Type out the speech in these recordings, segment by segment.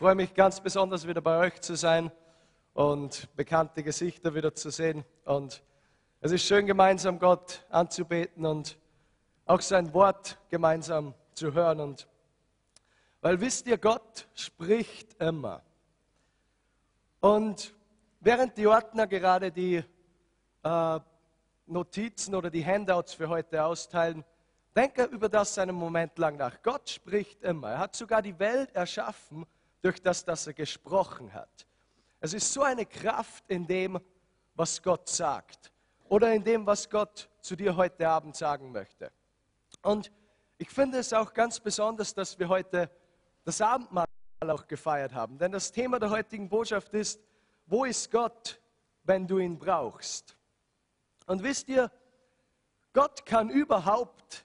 freue mich ganz besonders wieder bei euch zu sein und bekannte Gesichter wieder zu sehen. Und es ist schön, gemeinsam Gott anzubeten und auch sein Wort gemeinsam zu hören. Und weil wisst ihr, Gott spricht immer. Und während die Ordner gerade die äh, Notizen oder die Handouts für heute austeilen, denke über das einen Moment lang nach. Gott spricht immer. Er hat sogar die Welt erschaffen durch das, dass er gesprochen hat. Es ist so eine Kraft in dem, was Gott sagt oder in dem, was Gott zu dir heute Abend sagen möchte. Und ich finde es auch ganz besonders, dass wir heute das Abendmahl auch gefeiert haben. Denn das Thema der heutigen Botschaft ist, wo ist Gott, wenn du ihn brauchst? Und wisst ihr, Gott kann überhaupt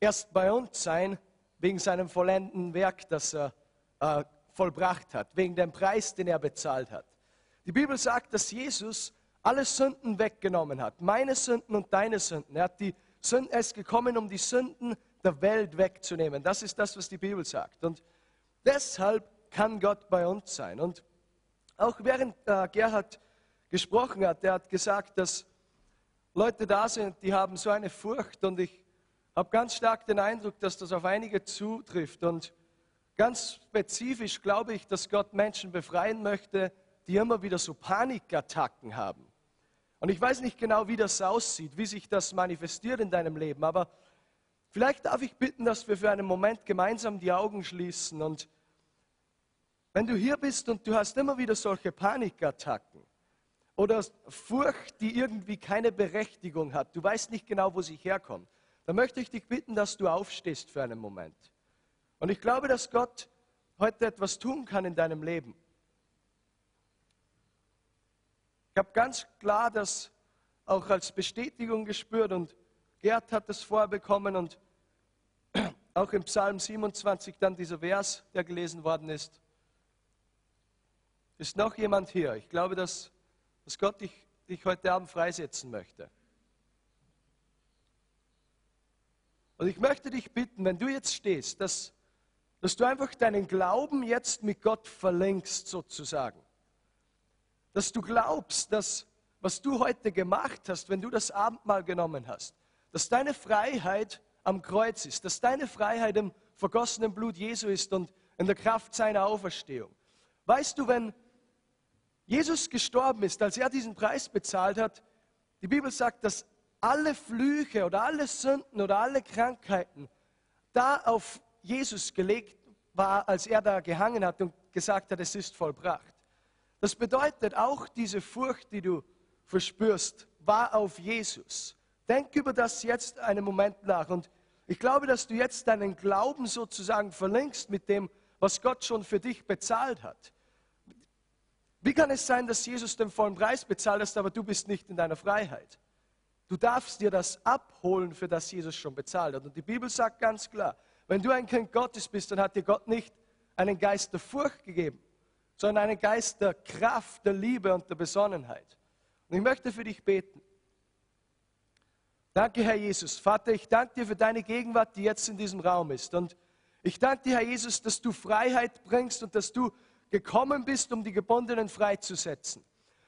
erst bei uns sein, wegen seinem vollendeten Werk, das er äh, vollbracht hat, wegen dem Preis, den er bezahlt hat. Die Bibel sagt, dass Jesus alle Sünden weggenommen hat, meine Sünden und deine Sünden. Er, hat die Sünden, er ist gekommen, um die Sünden der Welt wegzunehmen. Das ist das, was die Bibel sagt. Und deshalb kann Gott bei uns sein. Und auch während äh, Gerhard gesprochen hat, er hat gesagt, dass Leute da sind, die haben so eine Furcht und ich habe ganz stark den Eindruck, dass das auf einige zutrifft. Und Ganz spezifisch glaube ich, dass Gott Menschen befreien möchte, die immer wieder so Panikattacken haben. Und ich weiß nicht genau, wie das aussieht, wie sich das manifestiert in deinem Leben, aber vielleicht darf ich bitten, dass wir für einen Moment gemeinsam die Augen schließen. Und wenn du hier bist und du hast immer wieder solche Panikattacken oder Furcht, die irgendwie keine Berechtigung hat, du weißt nicht genau, wo sie herkommt, dann möchte ich dich bitten, dass du aufstehst für einen Moment. Und ich glaube, dass Gott heute etwas tun kann in deinem Leben. Ich habe ganz klar das auch als Bestätigung gespürt und Gerd hat das vorbekommen und auch im Psalm 27 dann dieser Vers, der gelesen worden ist. Ist noch jemand hier? Ich glaube, dass, dass Gott dich, dich heute Abend freisetzen möchte. Und ich möchte dich bitten, wenn du jetzt stehst, dass dass du einfach deinen Glauben jetzt mit Gott verlängst sozusagen. Dass du glaubst, dass was du heute gemacht hast, wenn du das Abendmahl genommen hast, dass deine Freiheit am Kreuz ist, dass deine Freiheit im vergossenen Blut Jesu ist und in der Kraft seiner Auferstehung. Weißt du, wenn Jesus gestorben ist, als er diesen Preis bezahlt hat, die Bibel sagt, dass alle Flüche oder alle Sünden oder alle Krankheiten da auf Jesus gelegt war, als er da gehangen hat und gesagt hat, es ist vollbracht. Das bedeutet auch diese Furcht, die du verspürst, war auf Jesus. Denk über das jetzt einen Moment nach und ich glaube, dass du jetzt deinen Glauben sozusagen verlängst mit dem, was Gott schon für dich bezahlt hat. Wie kann es sein, dass Jesus den vollen Preis bezahlt hat, aber du bist nicht in deiner Freiheit? Du darfst dir das abholen, für das Jesus schon bezahlt hat. Und die Bibel sagt ganz klar, wenn du ein Kind Gottes bist, dann hat dir Gott nicht einen Geist der Furcht gegeben, sondern einen Geist der Kraft, der Liebe und der Besonnenheit. Und ich möchte für dich beten. Danke, Herr Jesus. Vater, ich danke dir für deine Gegenwart, die jetzt in diesem Raum ist. Und ich danke dir, Herr Jesus, dass du Freiheit bringst und dass du gekommen bist, um die Gebundenen freizusetzen.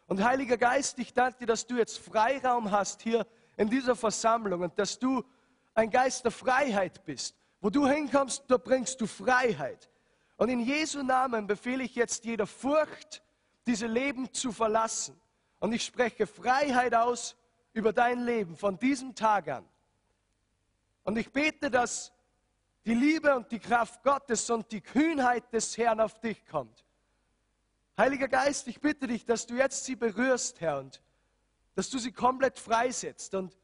Und Heiliger Geist, ich danke dir, dass du jetzt Freiraum hast hier in dieser Versammlung und dass du ein Geist der Freiheit bist. Wo du hinkommst, da bringst du Freiheit. Und in Jesu Namen befehle ich jetzt jeder Furcht, diese Leben zu verlassen. Und ich spreche Freiheit aus über dein Leben von diesem Tag an. Und ich bete, dass die Liebe und die Kraft Gottes und die Kühnheit des Herrn auf dich kommt. Heiliger Geist, ich bitte dich, dass du jetzt sie berührst, Herr, und dass du sie komplett freisetzt und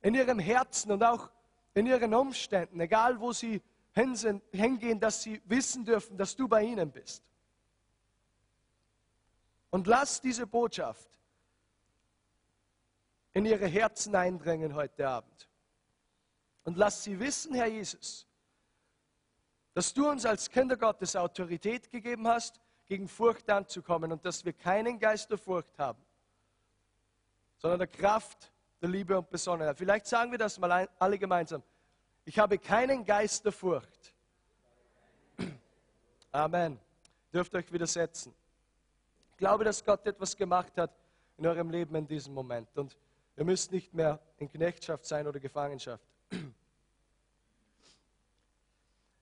in ihrem Herzen und auch in ihren Umständen, egal wo sie hingehen, dass sie wissen dürfen, dass du bei ihnen bist. Und lass diese Botschaft in ihre Herzen eindringen heute Abend. Und lass sie wissen, Herr Jesus, dass du uns als Kinder Gottes Autorität gegeben hast, gegen Furcht anzukommen und dass wir keinen Geist der Furcht haben, sondern der Kraft, der Liebe und Besonnenheit. Vielleicht sagen wir das mal alle gemeinsam. Ich habe keinen Geist der Furcht. Amen. dürft euch widersetzen. Ich glaube, dass Gott etwas gemacht hat in eurem Leben in diesem Moment. Und ihr müsst nicht mehr in Knechtschaft sein oder Gefangenschaft.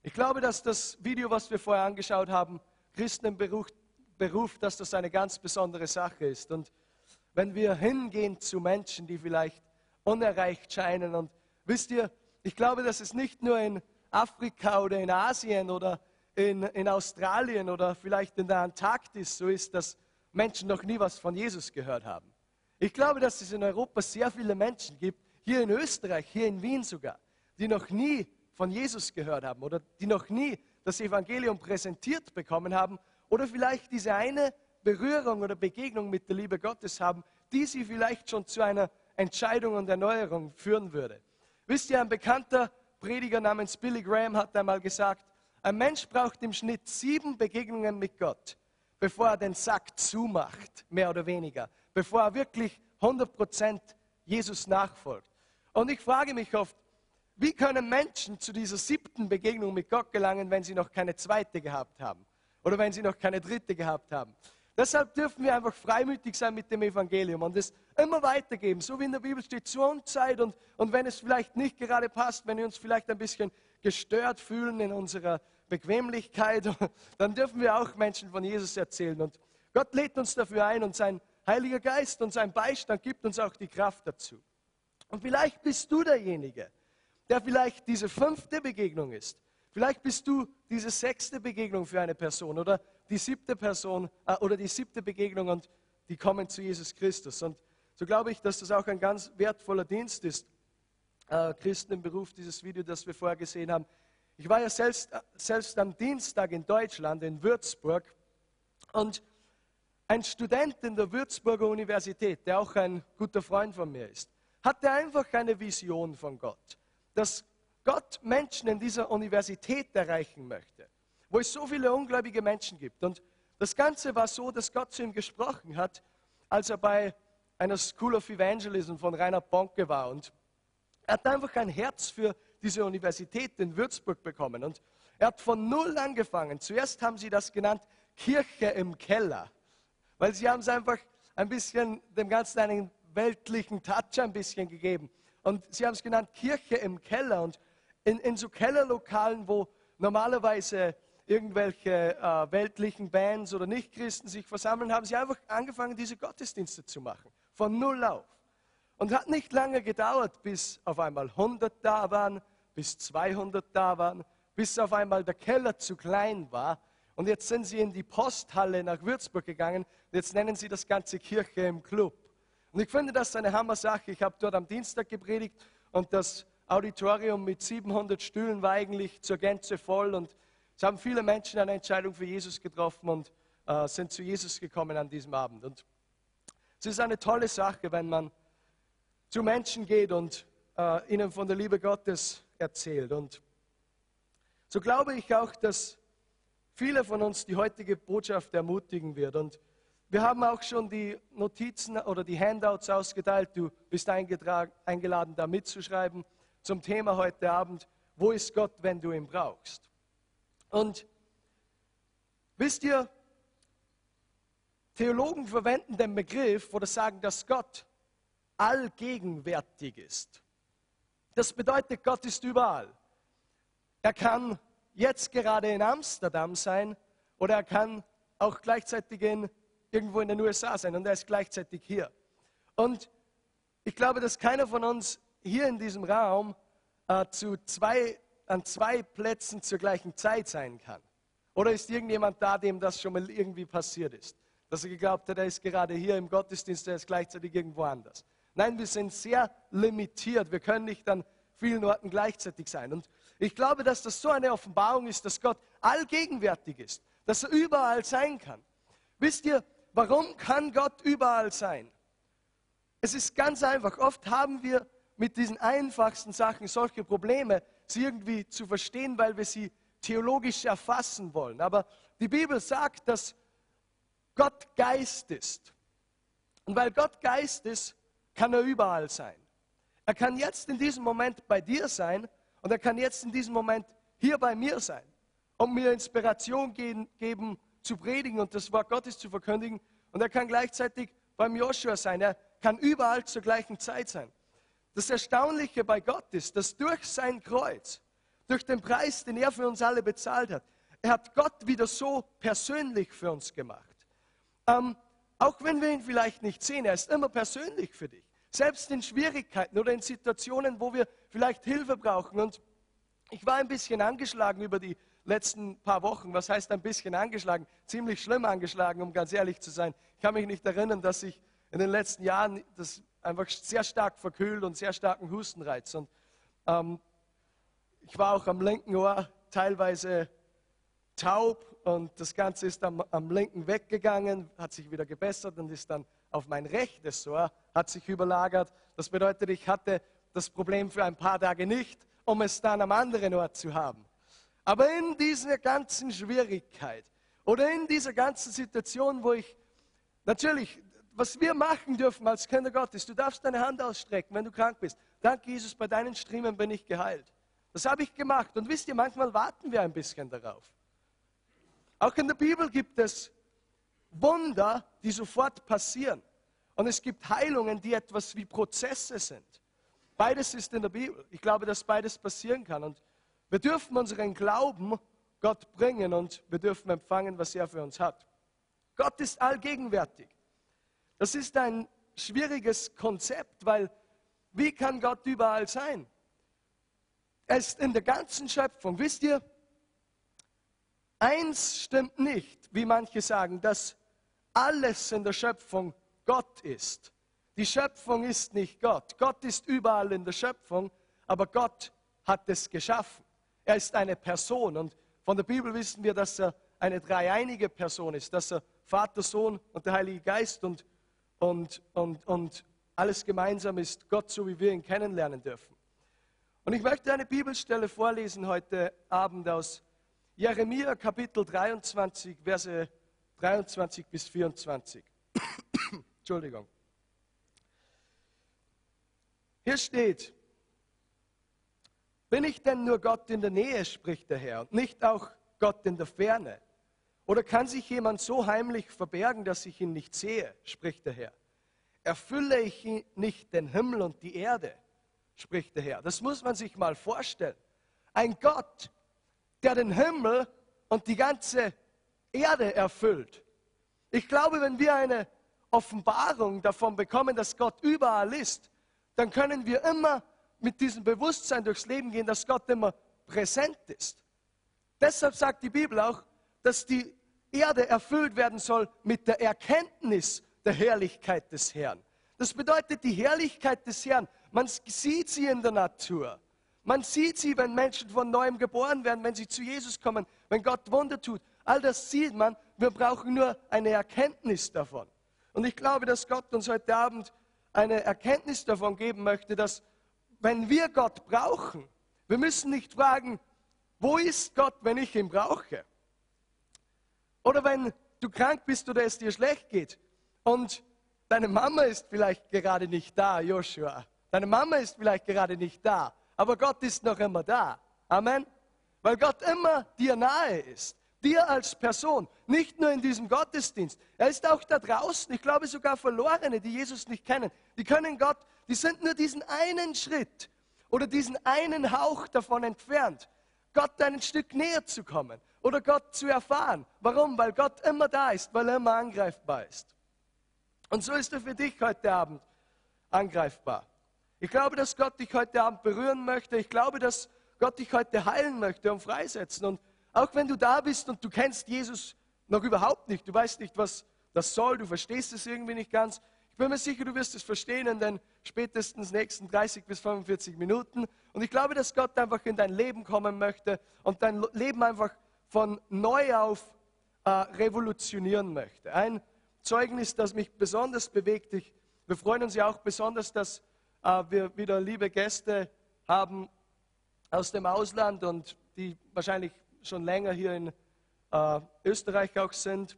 Ich glaube, dass das Video, was wir vorher angeschaut haben, Christen beruft, beruft, dass das eine ganz besondere Sache ist. Und wenn wir hingehen zu Menschen, die vielleicht unerreicht scheinen, und wisst ihr, ich glaube, dass es nicht nur in Afrika oder in Asien oder in, in Australien oder vielleicht in der Antarktis so ist, dass Menschen noch nie was von Jesus gehört haben. Ich glaube, dass es in Europa sehr viele Menschen gibt, hier in Österreich, hier in Wien sogar, die noch nie von Jesus gehört haben oder die noch nie das Evangelium präsentiert bekommen haben oder vielleicht diese eine Berührung oder Begegnung mit der Liebe Gottes haben, die sie vielleicht schon zu einer Entscheidung und Erneuerung führen würde. Wisst ihr, ein bekannter Prediger namens Billy Graham hat einmal gesagt, ein Mensch braucht im Schnitt sieben Begegnungen mit Gott, bevor er den Sack zumacht, mehr oder weniger, bevor er wirklich 100% Jesus nachfolgt. Und ich frage mich oft, wie können Menschen zu dieser siebten Begegnung mit Gott gelangen, wenn sie noch keine zweite gehabt haben? Oder wenn sie noch keine dritte gehabt haben? Deshalb dürfen wir einfach freimütig sein mit dem Evangelium und es immer weitergeben, so wie in der Bibel steht, zur Unzeit und, und wenn es vielleicht nicht gerade passt, wenn wir uns vielleicht ein bisschen gestört fühlen in unserer Bequemlichkeit, dann dürfen wir auch Menschen von Jesus erzählen. Und Gott lädt uns dafür ein und sein Heiliger Geist und sein Beistand gibt uns auch die Kraft dazu. Und vielleicht bist du derjenige, der vielleicht diese fünfte Begegnung ist. Vielleicht bist du diese sechste Begegnung für eine Person oder die siebte Person äh, oder die siebte Begegnung und die kommen zu Jesus Christus. Und so glaube ich, dass das auch ein ganz wertvoller Dienst ist. Äh, Christen im Beruf, dieses Video, das wir vorher gesehen haben. Ich war ja selbst, äh, selbst am Dienstag in Deutschland, in Würzburg. Und ein Student in der Würzburger Universität, der auch ein guter Freund von mir ist, hatte einfach eine Vision von Gott dass Gott Menschen in dieser Universität erreichen möchte, wo es so viele ungläubige Menschen gibt. Und das Ganze war so, dass Gott zu ihm gesprochen hat, als er bei einer School of Evangelism von Rainer Bonke war. Und er hat einfach ein Herz für diese Universität in Würzburg bekommen. Und er hat von Null angefangen. Zuerst haben sie das genannt Kirche im Keller, weil sie haben es einfach ein bisschen dem Ganzen einen weltlichen Touch ein bisschen gegeben. Und sie haben es genannt Kirche im Keller. Und in, in so Kellerlokalen, wo normalerweise irgendwelche äh, weltlichen Bands oder Nichtchristen sich versammeln, haben sie einfach angefangen, diese Gottesdienste zu machen. Von null auf. Und hat nicht lange gedauert, bis auf einmal 100 da waren, bis 200 da waren, bis auf einmal der Keller zu klein war. Und jetzt sind sie in die Posthalle nach Würzburg gegangen. Jetzt nennen sie das Ganze Kirche im Club. Und ich finde das eine Hammer-Sache. Ich habe dort am Dienstag gepredigt und das Auditorium mit 700 Stühlen war eigentlich zur Gänze voll und es haben viele Menschen eine Entscheidung für Jesus getroffen und äh, sind zu Jesus gekommen an diesem Abend. Und es ist eine tolle Sache, wenn man zu Menschen geht und äh, ihnen von der Liebe Gottes erzählt. Und so glaube ich auch, dass viele von uns die heutige Botschaft ermutigen wird. Und wir haben auch schon die Notizen oder die Handouts ausgeteilt. Du bist eingeladen, da mitzuschreiben zum Thema heute Abend. Wo ist Gott, wenn du ihn brauchst? Und wisst ihr, Theologen verwenden den Begriff oder sagen, dass Gott allgegenwärtig ist. Das bedeutet, Gott ist überall. Er kann jetzt gerade in Amsterdam sein oder er kann auch gleichzeitig in irgendwo in den USA sein und er ist gleichzeitig hier. Und ich glaube, dass keiner von uns hier in diesem Raum äh, zu zwei, an zwei Plätzen zur gleichen Zeit sein kann. Oder ist irgendjemand da, dem das schon mal irgendwie passiert ist? Dass er geglaubt hat, er ist gerade hier im Gottesdienst, er ist gleichzeitig irgendwo anders. Nein, wir sind sehr limitiert. Wir können nicht an vielen Orten gleichzeitig sein. Und ich glaube, dass das so eine Offenbarung ist, dass Gott allgegenwärtig ist, dass er überall sein kann. Wisst ihr, Warum kann Gott überall sein? Es ist ganz einfach. Oft haben wir mit diesen einfachsten Sachen solche Probleme, sie irgendwie zu verstehen, weil wir sie theologisch erfassen wollen. Aber die Bibel sagt, dass Gott Geist ist. Und weil Gott Geist ist, kann er überall sein. Er kann jetzt in diesem Moment bei dir sein und er kann jetzt in diesem Moment hier bei mir sein und mir Inspiration geben, zu predigen und das Wort Gottes zu verkündigen. Und er kann gleichzeitig beim Joshua sein. Er kann überall zur gleichen Zeit sein. Das Erstaunliche bei Gott ist, dass durch sein Kreuz, durch den Preis, den er für uns alle bezahlt hat, er hat Gott wieder so persönlich für uns gemacht. Ähm, auch wenn wir ihn vielleicht nicht sehen, er ist immer persönlich für dich. Selbst in Schwierigkeiten oder in Situationen, wo wir vielleicht Hilfe brauchen. Und ich war ein bisschen angeschlagen über die letzten paar Wochen. Was heißt ein bisschen angeschlagen? Ziemlich schlimm angeschlagen, um ganz ehrlich zu sein. Ich kann mich nicht erinnern, dass ich in den letzten Jahren das einfach sehr stark verkühlt und sehr starken Hustenreiz. Und ähm, ich war auch am linken Ohr teilweise taub und das Ganze ist am, am linken weggegangen, hat sich wieder gebessert und ist dann auf mein rechtes Ohr, hat sich überlagert. Das bedeutet, ich hatte das Problem für ein paar Tage nicht, um es dann am anderen Ort zu haben. Aber in dieser ganzen Schwierigkeit oder in dieser ganzen Situation, wo ich natürlich, was wir machen dürfen als Kinder Gottes, du darfst deine Hand ausstrecken, wenn du krank bist. Danke, Jesus, bei deinen Striemen bin ich geheilt. Das habe ich gemacht. Und wisst ihr, manchmal warten wir ein bisschen darauf. Auch in der Bibel gibt es Wunder, die sofort passieren. Und es gibt Heilungen, die etwas wie Prozesse sind. Beides ist in der Bibel. Ich glaube, dass beides passieren kann. Und wir dürfen unseren Glauben Gott bringen und wir dürfen empfangen, was er für uns hat. Gott ist allgegenwärtig. Das ist ein schwieriges Konzept, weil wie kann Gott überall sein? Er ist in der ganzen Schöpfung. Wisst ihr, Eins stimmt nicht, wie manche sagen, dass alles in der Schöpfung Gott ist. Die Schöpfung ist nicht Gott. Gott ist überall in der Schöpfung, aber Gott hat es geschaffen. Er ist eine Person und von der Bibel wissen wir, dass er eine dreieinige Person ist, dass er Vater, Sohn und der Heilige Geist und, und, und, und alles gemeinsam ist, Gott, so wie wir ihn kennenlernen dürfen. Und ich möchte eine Bibelstelle vorlesen heute Abend aus Jeremia Kapitel 23, Verse 23 bis 24. Entschuldigung. Hier steht, bin ich denn nur Gott in der Nähe, spricht der Herr, und nicht auch Gott in der Ferne? Oder kann sich jemand so heimlich verbergen, dass ich ihn nicht sehe, spricht der Herr? Erfülle ich nicht den Himmel und die Erde, spricht der Herr. Das muss man sich mal vorstellen. Ein Gott, der den Himmel und die ganze Erde erfüllt. Ich glaube, wenn wir eine Offenbarung davon bekommen, dass Gott überall ist, dann können wir immer mit diesem Bewusstsein durchs Leben gehen, dass Gott immer präsent ist. Deshalb sagt die Bibel auch, dass die Erde erfüllt werden soll mit der Erkenntnis der Herrlichkeit des Herrn. Das bedeutet die Herrlichkeit des Herrn. Man sieht sie in der Natur. Man sieht sie, wenn Menschen von neuem geboren werden, wenn sie zu Jesus kommen, wenn Gott Wunder tut. All das sieht man. Wir brauchen nur eine Erkenntnis davon. Und ich glaube, dass Gott uns heute Abend eine Erkenntnis davon geben möchte, dass wenn wir Gott brauchen, wir müssen nicht fragen, wo ist Gott, wenn ich ihn brauche? Oder wenn du krank bist oder es dir schlecht geht und deine Mama ist vielleicht gerade nicht da, Joshua. Deine Mama ist vielleicht gerade nicht da aber Gott ist noch immer da. Amen. Weil Gott immer dir nahe ist. Dir als Person, nicht nur in diesem Gottesdienst. Er ist auch da draußen. Ich glaube sogar Verlorene, die Jesus nicht kennen. Die können Gott, die sind nur diesen einen Schritt oder diesen einen Hauch davon entfernt, Gott ein Stück näher zu kommen oder Gott zu erfahren. Warum? Weil Gott immer da ist, weil er immer angreifbar ist. Und so ist er für dich heute Abend angreifbar. Ich glaube, dass Gott dich heute Abend berühren möchte. Ich glaube, dass Gott dich heute heilen möchte und freisetzen. Und auch wenn du da bist und du kennst Jesus noch überhaupt nicht, du weißt nicht, was das soll, du verstehst es irgendwie nicht ganz, ich bin mir sicher, du wirst es verstehen in den spätestens nächsten 30 bis 45 Minuten. Und ich glaube, dass Gott einfach in dein Leben kommen möchte und dein Leben einfach von neu auf äh, revolutionieren möchte. Ein Zeugnis, das mich besonders bewegt. Ich, wir freuen uns ja auch besonders, dass äh, wir wieder liebe Gäste haben aus dem Ausland und die wahrscheinlich schon länger hier in äh, Österreich auch sind.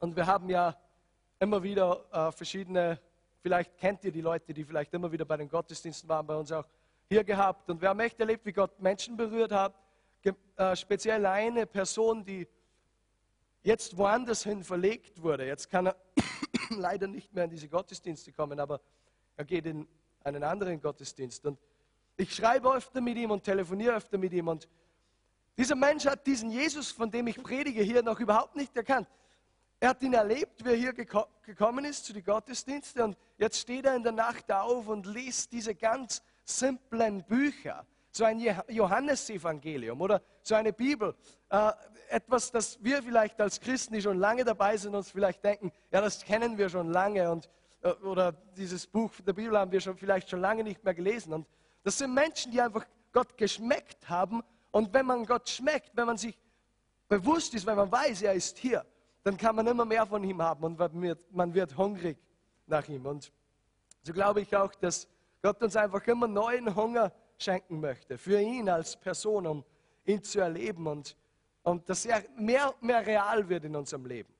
Und wir haben ja immer wieder äh, verschiedene, vielleicht kennt ihr die Leute, die vielleicht immer wieder bei den Gottesdiensten waren, bei uns auch hier gehabt. Und wir haben echt erlebt, wie Gott Menschen berührt hat. Speziell eine Person, die jetzt woanders hin verlegt wurde. Jetzt kann er leider nicht mehr in diese Gottesdienste kommen, aber er geht in einen anderen Gottesdienst. Und ich schreibe öfter mit ihm und telefoniere öfter mit ihm. Und dieser Mensch hat diesen Jesus, von dem ich predige, hier noch überhaupt nicht erkannt. Er hat ihn erlebt, wie er hier geko gekommen ist zu den Gottesdiensten. Und jetzt steht er in der Nacht auf und liest diese ganz simplen Bücher. So ein Johannesevangelium oder so eine Bibel. Äh, etwas, das wir vielleicht als Christen, die schon lange dabei sind, uns vielleicht denken, ja, das kennen wir schon lange. Und, äh, oder dieses Buch der Bibel haben wir schon, vielleicht schon lange nicht mehr gelesen. Und das sind Menschen, die einfach Gott geschmeckt haben. Und wenn man Gott schmeckt, wenn man sich bewusst ist, wenn man weiß, er ist hier, dann kann man immer mehr von ihm haben und man wird, man wird hungrig nach ihm. Und so glaube ich auch, dass Gott uns einfach immer neuen Hunger schenken möchte für ihn als Person, um ihn zu erleben und, und dass er mehr, mehr real wird in unserem Leben.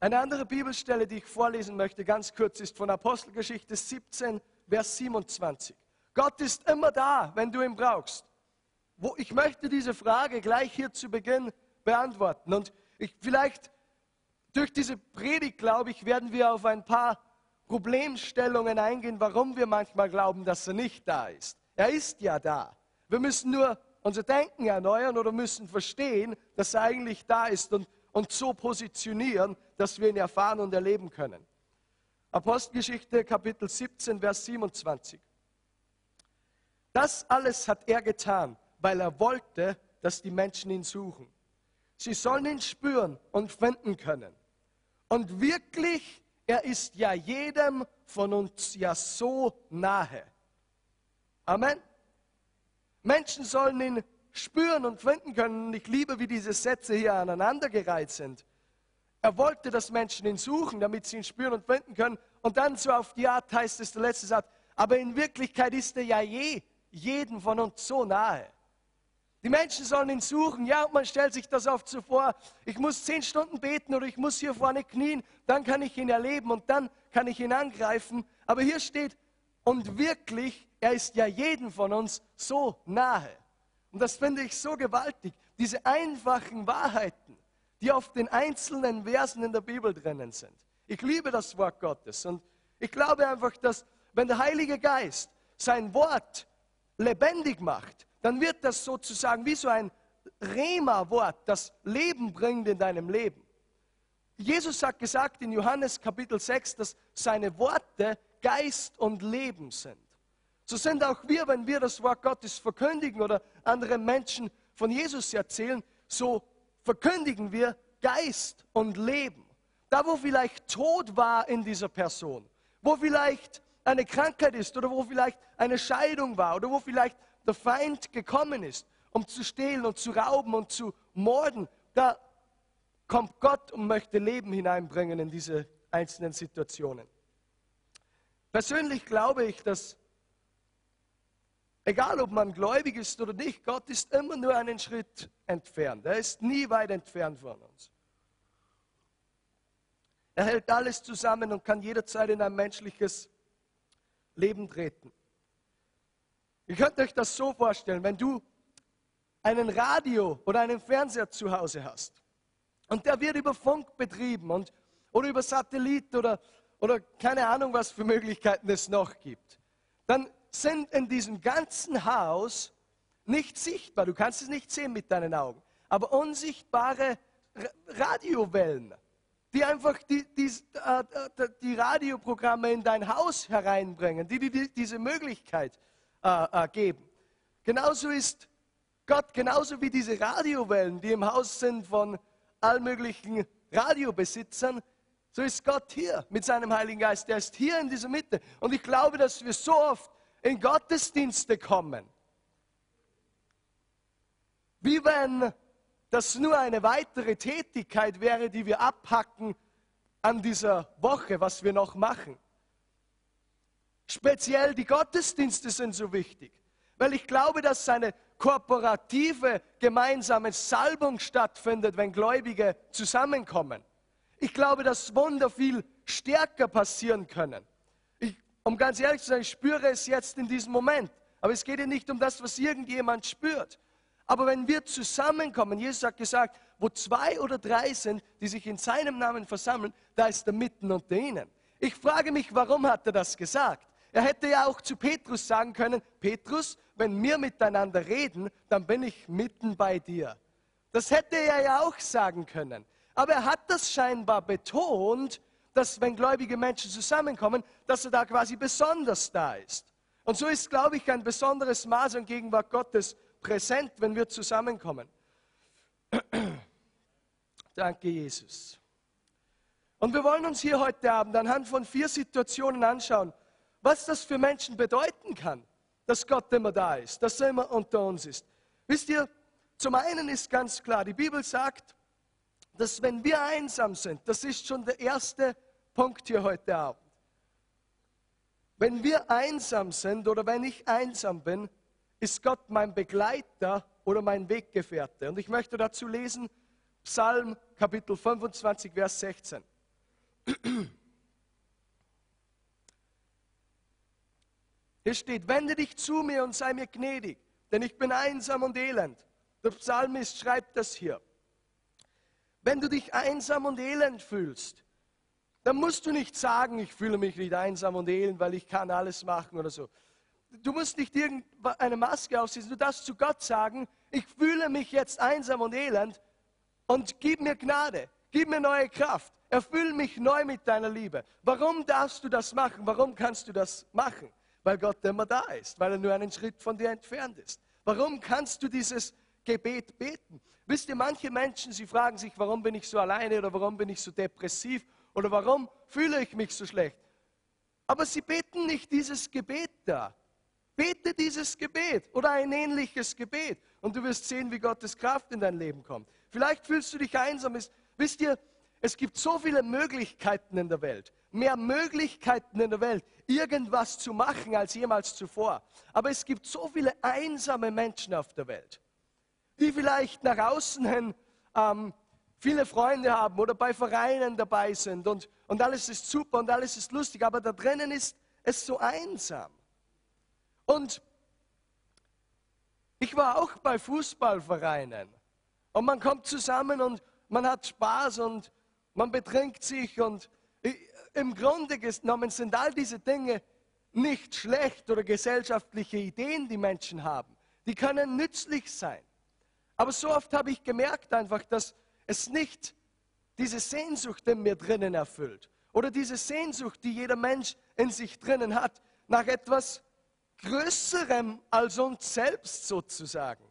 Eine andere Bibelstelle, die ich vorlesen möchte, ganz kurz, ist von Apostelgeschichte 17, Vers 27. Gott ist immer da, wenn du ihn brauchst. Wo, ich möchte diese Frage gleich hier zu Beginn beantworten. Und ich, vielleicht durch diese Predigt, glaube ich, werden wir auf ein paar Problemstellungen eingehen, warum wir manchmal glauben, dass er nicht da ist. Er ist ja da. Wir müssen nur unser Denken erneuern oder müssen verstehen, dass er eigentlich da ist und uns so positionieren, dass wir ihn erfahren und erleben können. Apostelgeschichte Kapitel 17, Vers 27. Das alles hat er getan, weil er wollte, dass die Menschen ihn suchen. Sie sollen ihn spüren und finden können. Und wirklich, er ist ja jedem von uns ja so nahe. Amen. Menschen sollen ihn spüren und finden können. Ich liebe, wie diese Sätze hier aneinandergereiht sind. Er wollte, dass Menschen ihn suchen, damit sie ihn spüren und finden können. Und dann so auf die Art heißt es der letzte Satz. Aber in Wirklichkeit ist er ja je jeden von uns so nahe. Die Menschen sollen ihn suchen. Ja, und man stellt sich das oft so vor, ich muss zehn Stunden beten oder ich muss hier vorne knien, dann kann ich ihn erleben und dann kann ich ihn angreifen. Aber hier steht, und wirklich, er ist ja jeden von uns so nahe. Und das finde ich so gewaltig. Diese einfachen Wahrheiten, die auf den einzelnen Versen in der Bibel drinnen sind. Ich liebe das Wort Gottes und ich glaube einfach, dass wenn der Heilige Geist sein Wort lebendig macht, dann wird das sozusagen wie so ein Rema-Wort, das Leben bringt in deinem Leben. Jesus hat gesagt in Johannes Kapitel 6, dass seine Worte Geist und Leben sind. So sind auch wir, wenn wir das Wort Gottes verkündigen oder anderen Menschen von Jesus erzählen, so verkündigen wir Geist und Leben. Da, wo vielleicht Tod war in dieser Person, wo vielleicht eine Krankheit ist oder wo vielleicht eine Scheidung war oder wo vielleicht der Feind gekommen ist, um zu stehlen und zu rauben und zu morden, da kommt Gott und möchte Leben hineinbringen in diese einzelnen Situationen. Persönlich glaube ich, dass egal ob man gläubig ist oder nicht, Gott ist immer nur einen Schritt entfernt. Er ist nie weit entfernt von uns. Er hält alles zusammen und kann jederzeit in ein menschliches Leben treten. Ihr könnt euch das so vorstellen, wenn du einen Radio oder einen Fernseher zu Hause hast und der wird über Funk betrieben und, oder über Satellit oder, oder keine Ahnung, was für Möglichkeiten es noch gibt, dann sind in diesem ganzen Haus nicht sichtbar, du kannst es nicht sehen mit deinen Augen, aber unsichtbare Radiowellen, die einfach die, die, äh, äh, die Radioprogramme in dein Haus hereinbringen, die, die diese Möglichkeit äh, äh, geben. Genauso ist Gott, genauso wie diese Radiowellen, die im Haus sind von all möglichen Radiobesitzern, so ist Gott hier mit seinem Heiligen Geist. Er ist hier in dieser Mitte. Und ich glaube, dass wir so oft in Gottesdienste kommen, wie wenn das nur eine weitere Tätigkeit wäre, die wir abhacken an dieser Woche, was wir noch machen. Speziell die Gottesdienste sind so wichtig, weil ich glaube, dass eine kooperative gemeinsame Salbung stattfindet, wenn Gläubige zusammenkommen. Ich glaube, dass Wunder viel stärker passieren können. Ich, um ganz ehrlich zu sein, ich spüre es jetzt in diesem Moment. Aber es geht ja nicht um das, was irgendjemand spürt. Aber wenn wir zusammenkommen, Jesus hat gesagt, wo zwei oder drei sind, die sich in seinem Namen versammeln, da ist er mitten unter ihnen. Ich frage mich, warum hat er das gesagt? Er hätte ja auch zu Petrus sagen können, Petrus, wenn wir miteinander reden, dann bin ich mitten bei dir. Das hätte er ja auch sagen können. Aber er hat das scheinbar betont, dass wenn gläubige Menschen zusammenkommen, dass er da quasi besonders da ist. Und so ist, glaube ich, ein besonderes Maß an Gegenwart Gottes präsent, wenn wir zusammenkommen. Danke, Jesus. Und wir wollen uns hier heute Abend anhand von vier Situationen anschauen, was das für Menschen bedeuten kann, dass Gott immer da ist, dass er immer unter uns ist. Wisst ihr, zum einen ist ganz klar, die Bibel sagt, dass wenn wir einsam sind, das ist schon der erste Punkt hier heute Abend. Wenn wir einsam sind oder wenn ich einsam bin, ist Gott mein Begleiter oder mein Weggefährte. Und ich möchte dazu lesen Psalm Kapitel 25, Vers 16. Hier steht, wende dich zu mir und sei mir gnädig, denn ich bin einsam und elend. Der Psalmist schreibt das hier. Wenn du dich einsam und elend fühlst, dann musst du nicht sagen, ich fühle mich nicht einsam und elend, weil ich kann alles machen oder so. Du musst nicht irgendeine Maske aufsetzen, du darfst zu Gott sagen, ich fühle mich jetzt einsam und elend und gib mir Gnade, gib mir neue Kraft, erfüll mich neu mit deiner Liebe. Warum darfst du das machen? Warum kannst du das machen? Weil Gott immer da ist, weil er nur einen Schritt von dir entfernt ist. Warum kannst du dieses Gebet beten? Wisst ihr, manche Menschen, sie fragen sich, warum bin ich so alleine oder warum bin ich so depressiv oder warum fühle ich mich so schlecht? Aber sie beten nicht dieses Gebet da. Bete dieses Gebet oder ein ähnliches Gebet und du wirst sehen, wie Gottes Kraft in dein Leben kommt. Vielleicht fühlst du dich einsam. Wisst ihr, es gibt so viele Möglichkeiten in der Welt, mehr Möglichkeiten in der Welt, irgendwas zu machen als jemals zuvor. Aber es gibt so viele einsame Menschen auf der Welt, die vielleicht nach außen hin ähm, viele Freunde haben oder bei Vereinen dabei sind und, und alles ist super und alles ist lustig, aber da drinnen ist es so einsam. Und ich war auch bei Fußballvereinen und man kommt zusammen und man hat Spaß und man betrinkt sich und im Grunde genommen sind all diese Dinge nicht schlecht oder gesellschaftliche Ideen, die Menschen haben. Die können nützlich sein. Aber so oft habe ich gemerkt einfach, dass es nicht diese Sehnsucht in mir drinnen erfüllt. Oder diese Sehnsucht, die jeder Mensch in sich drinnen hat, nach etwas Größerem als uns selbst sozusagen.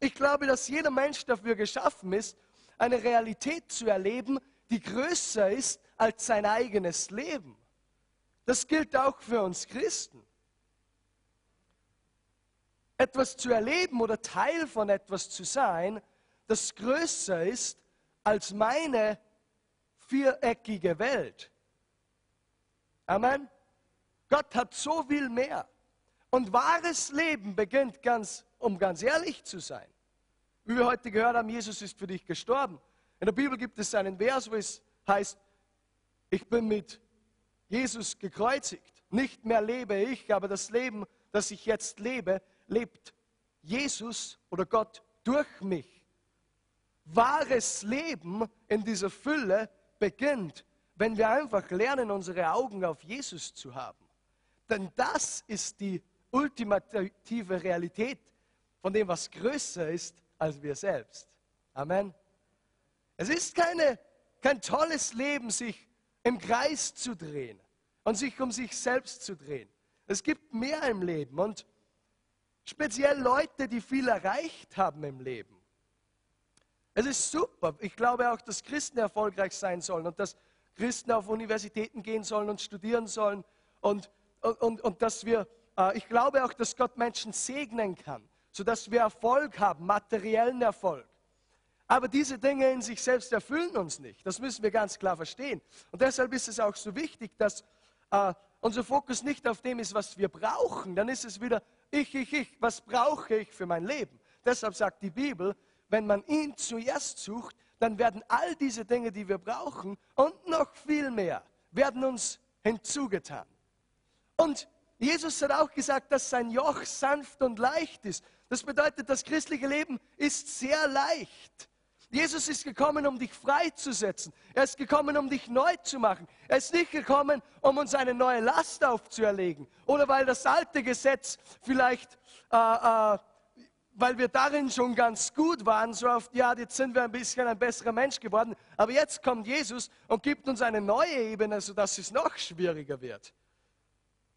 Ich glaube, dass jeder Mensch dafür geschaffen ist, eine Realität zu erleben, die größer ist als sein eigenes Leben. Das gilt auch für uns Christen. Etwas zu erleben oder Teil von etwas zu sein, das größer ist als meine viereckige Welt. Amen. Gott hat so viel mehr. Und wahres Leben beginnt ganz, um ganz ehrlich zu sein. Wie wir heute gehört haben, Jesus ist für dich gestorben. In der Bibel gibt es einen Vers, wo es heißt, ich bin mit Jesus gekreuzigt. Nicht mehr lebe ich, aber das Leben, das ich jetzt lebe, lebt Jesus oder Gott durch mich. Wahres Leben in dieser Fülle beginnt, wenn wir einfach lernen, unsere Augen auf Jesus zu haben. Denn das ist die ultimative Realität von dem, was größer ist als wir selbst. Amen. Es ist keine, kein tolles Leben, sich im Kreis zu drehen und sich um sich selbst zu drehen. Es gibt mehr im Leben und speziell Leute, die viel erreicht haben im Leben. Es ist super. Ich glaube auch, dass Christen erfolgreich sein sollen und dass Christen auf Universitäten gehen sollen und studieren sollen und, und, und, und dass wir, äh, ich glaube auch, dass Gott Menschen segnen kann sodass wir Erfolg haben, materiellen Erfolg. Aber diese Dinge in sich selbst erfüllen uns nicht. Das müssen wir ganz klar verstehen. Und deshalb ist es auch so wichtig, dass äh, unser Fokus nicht auf dem ist, was wir brauchen. Dann ist es wieder ich, ich, ich. Was brauche ich für mein Leben? Deshalb sagt die Bibel, wenn man ihn zuerst sucht, dann werden all diese Dinge, die wir brauchen und noch viel mehr, werden uns hinzugetan. Und Jesus hat auch gesagt, dass sein Joch sanft und leicht ist. Das bedeutet, das christliche Leben ist sehr leicht. Jesus ist gekommen, um dich freizusetzen. Er ist gekommen, um dich neu zu machen. Er ist nicht gekommen, um uns eine neue Last aufzuerlegen. Oder weil das alte Gesetz vielleicht, äh, äh, weil wir darin schon ganz gut waren, so oft, ja, jetzt sind wir ein bisschen ein besserer Mensch geworden. Aber jetzt kommt Jesus und gibt uns eine neue Ebene, sodass es noch schwieriger wird.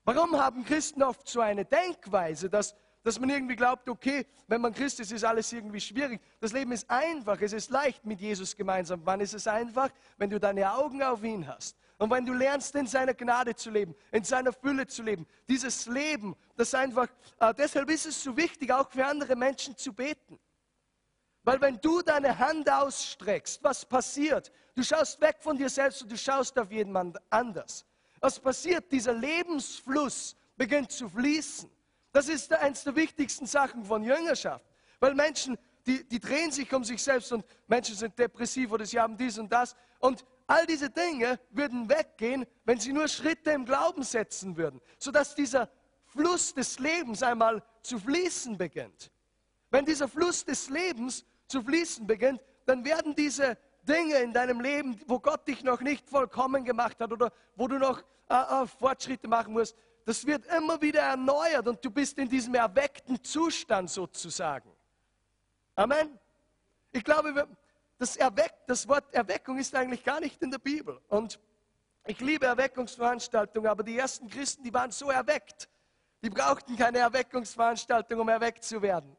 Warum haben Christen oft so eine Denkweise, dass dass man irgendwie glaubt, okay, wenn man Christ ist, ist alles irgendwie schwierig. Das Leben ist einfach, es ist leicht mit Jesus gemeinsam. Wann ist es einfach? Wenn du deine Augen auf ihn hast. Und wenn du lernst, in seiner Gnade zu leben, in seiner Fülle zu leben, dieses Leben, das einfach, äh, deshalb ist es so wichtig, auch für andere Menschen zu beten. Weil wenn du deine Hand ausstreckst, was passiert? Du schaust weg von dir selbst und du schaust auf jemand anders. Was passiert? Dieser Lebensfluss beginnt zu fließen. Das ist eines der wichtigsten Sachen von Jüngerschaft. Weil Menschen, die, die drehen sich um sich selbst und Menschen sind depressiv oder sie haben dies und das. Und all diese Dinge würden weggehen, wenn sie nur Schritte im Glauben setzen würden, sodass dieser Fluss des Lebens einmal zu fließen beginnt. Wenn dieser Fluss des Lebens zu fließen beginnt, dann werden diese Dinge in deinem Leben, wo Gott dich noch nicht vollkommen gemacht hat oder wo du noch äh, äh, Fortschritte machen musst, das wird immer wieder erneuert und du bist in diesem erweckten Zustand sozusagen. Amen. Ich glaube, das, Erweck, das Wort Erweckung ist eigentlich gar nicht in der Bibel. Und ich liebe Erweckungsveranstaltungen, aber die ersten Christen, die waren so erweckt. Die brauchten keine Erweckungsveranstaltung, um erweckt zu werden.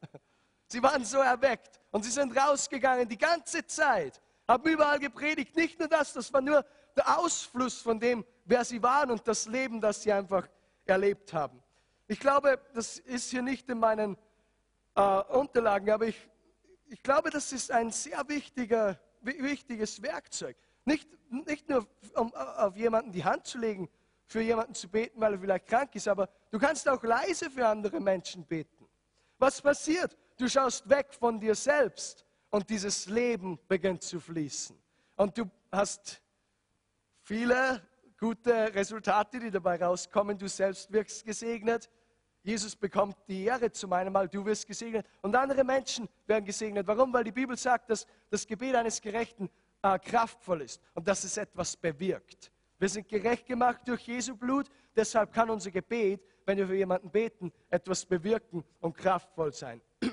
Sie waren so erweckt und sie sind rausgegangen die ganze Zeit, haben überall gepredigt. Nicht nur das, das war nur der Ausfluss von dem, wer sie waren und das Leben, das sie einfach erlebt haben. Ich glaube, das ist hier nicht in meinen äh, Unterlagen, aber ich, ich glaube, das ist ein sehr wichtiger, wichtiges Werkzeug. Nicht, nicht nur, um auf jemanden die Hand zu legen, für jemanden zu beten, weil er vielleicht krank ist, aber du kannst auch leise für andere Menschen beten. Was passiert? Du schaust weg von dir selbst und dieses Leben beginnt zu fließen. Und du hast viele gute Resultate, die dabei rauskommen. Du selbst wirkst gesegnet. Jesus bekommt die Ehre zum einen Mal, du wirst gesegnet und andere Menschen werden gesegnet. Warum? Weil die Bibel sagt, dass das Gebet eines Gerechten äh, kraftvoll ist und dass es etwas bewirkt. Wir sind gerecht gemacht durch Jesu Blut, deshalb kann unser Gebet, wenn wir für jemanden beten, etwas bewirken und kraftvoll sein.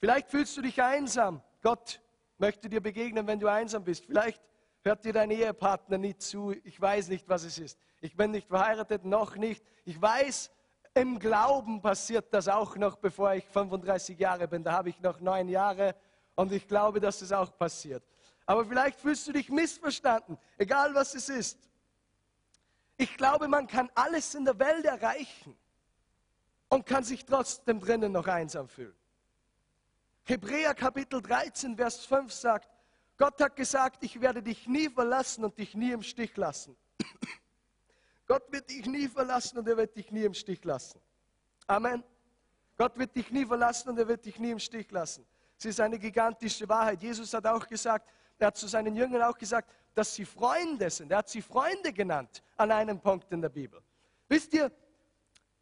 Vielleicht fühlst du dich einsam. Gott möchte dir begegnen, wenn du einsam bist. Vielleicht Hört dir dein Ehepartner nicht zu? Ich weiß nicht, was es ist. Ich bin nicht verheiratet, noch nicht. Ich weiß, im Glauben passiert das auch noch, bevor ich 35 Jahre bin. Da habe ich noch neun Jahre und ich glaube, dass das auch passiert. Aber vielleicht fühlst du dich missverstanden, egal was es ist. Ich glaube, man kann alles in der Welt erreichen und kann sich trotzdem drinnen noch einsam fühlen. Hebräer Kapitel 13, Vers 5 sagt, Gott hat gesagt, ich werde dich nie verlassen und dich nie im Stich lassen. Gott wird dich nie verlassen und er wird dich nie im Stich lassen. Amen. Gott wird dich nie verlassen und er wird dich nie im Stich lassen. Es ist eine gigantische Wahrheit. Jesus hat auch gesagt, er hat zu seinen Jüngern auch gesagt, dass sie Freunde sind. Er hat sie Freunde genannt an einem Punkt in der Bibel. Wisst ihr,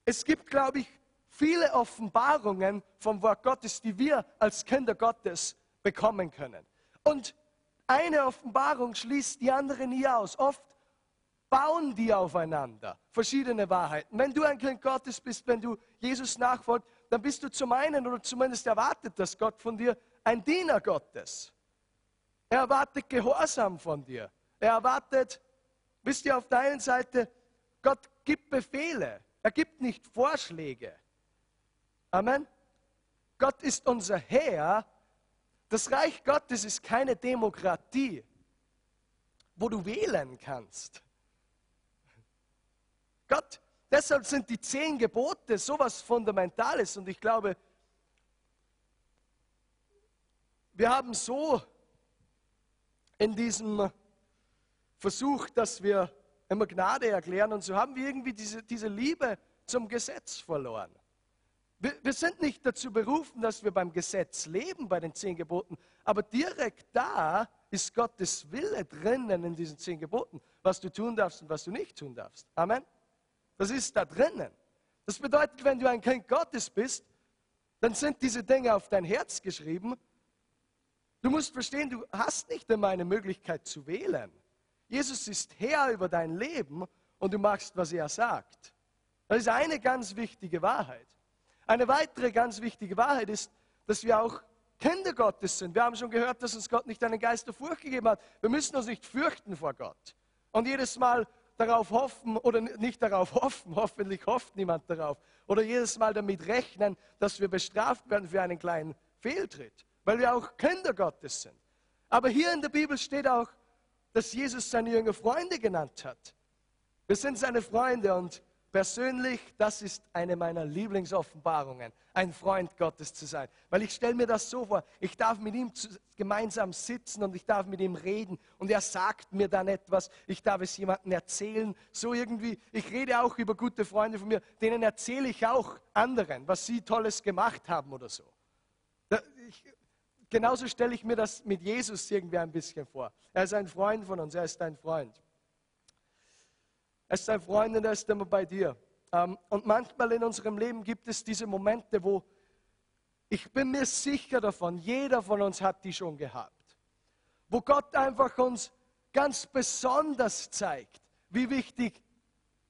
es gibt, glaube ich, viele Offenbarungen vom Wort Gottes, die wir als Kinder Gottes bekommen können. Und eine Offenbarung schließt die andere nie aus. Oft bauen die aufeinander, verschiedene Wahrheiten. Wenn du ein Kind Gottes bist, wenn du Jesus nachfolgst, dann bist du zum einen oder zumindest erwartet das Gott von dir ein Diener Gottes. Er erwartet Gehorsam von dir. Er erwartet, wisst ihr, auf der einen Seite, Gott gibt Befehle. Er gibt nicht Vorschläge. Amen. Gott ist unser Herr das Reich Gottes ist keine Demokratie, wo du wählen kannst. Gott, deshalb sind die zehn Gebote sowas Fundamentales und ich glaube, wir haben so in diesem Versuch, dass wir immer Gnade erklären und so haben wir irgendwie diese, diese Liebe zum Gesetz verloren. Wir, sind nicht dazu berufen, dass wir beim Gesetz leben, bei den zehn Geboten, aber direkt da ist Gottes Wille drinnen in diesen zehn Geboten, was du tun darfst und was du nicht tun darfst. Amen. Das ist da drinnen. Das bedeutet, wenn du ein Kind Gottes bist, dann sind diese Dinge auf dein Herz geschrieben. Du musst verstehen, du hast nicht immer eine Möglichkeit zu wählen. Jesus ist Herr über dein Leben und du machst, was er sagt. Das ist eine ganz wichtige Wahrheit. Eine weitere ganz wichtige Wahrheit ist, dass wir auch Kinder Gottes sind. Wir haben schon gehört, dass uns Gott nicht einen Geist der Furcht gegeben hat. Wir müssen uns nicht fürchten vor Gott. Und jedes Mal darauf hoffen oder nicht darauf hoffen, hoffentlich hofft niemand darauf, oder jedes Mal damit rechnen, dass wir bestraft werden für einen kleinen Fehltritt, weil wir auch Kinder Gottes sind. Aber hier in der Bibel steht auch, dass Jesus seine Jünger Freunde genannt hat. Wir sind seine Freunde und Persönlich, das ist eine meiner Lieblingsoffenbarungen, ein Freund Gottes zu sein. Weil ich stelle mir das so vor, ich darf mit ihm gemeinsam sitzen und ich darf mit ihm reden und er sagt mir dann etwas, ich darf es jemandem erzählen. So irgendwie, ich rede auch über gute Freunde von mir, denen erzähle ich auch anderen, was sie Tolles gemacht haben oder so. Ich, genauso stelle ich mir das mit Jesus irgendwie ein bisschen vor. Er ist ein Freund von uns, er ist ein Freund. Er ist ein Freund und er ist immer bei dir. Ähm, und manchmal in unserem Leben gibt es diese Momente, wo ich bin mir sicher davon, jeder von uns hat die schon gehabt, wo Gott einfach uns ganz besonders zeigt, wie wichtig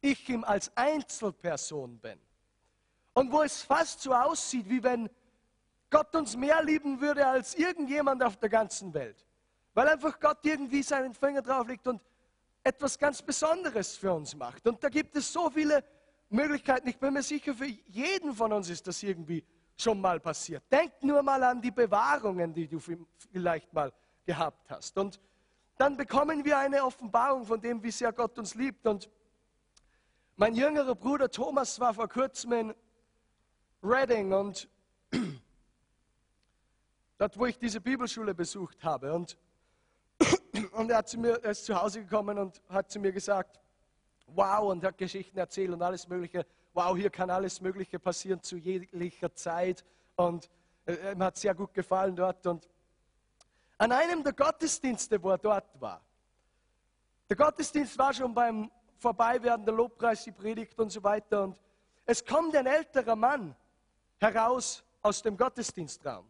ich ihm als Einzelperson bin. Und wo es fast so aussieht, wie wenn Gott uns mehr lieben würde als irgendjemand auf der ganzen Welt. Weil einfach Gott irgendwie seinen Finger drauf legt und etwas ganz Besonderes für uns macht. Und da gibt es so viele Möglichkeiten. Ich bin mir sicher, für jeden von uns ist das irgendwie schon mal passiert. Denk nur mal an die Bewahrungen, die du vielleicht mal gehabt hast. Und dann bekommen wir eine Offenbarung von dem, wie sehr Gott uns liebt. Und mein jüngerer Bruder Thomas war vor kurzem in Reading und dort, wo ich diese Bibelschule besucht habe. Und und er, zu mir, er ist zu Hause gekommen und hat zu mir gesagt, wow, und hat Geschichten erzählt und alles Mögliche. Wow, hier kann alles Mögliche passieren zu jeglicher Zeit. Und äh, ihm hat sehr gut gefallen dort. Und an einem der Gottesdienste, wo er dort war, der Gottesdienst war schon beim Vorbeiwerden der Lobpreis, die Predigt und so weiter. Und es kommt ein älterer Mann heraus aus dem Gottesdienstraum.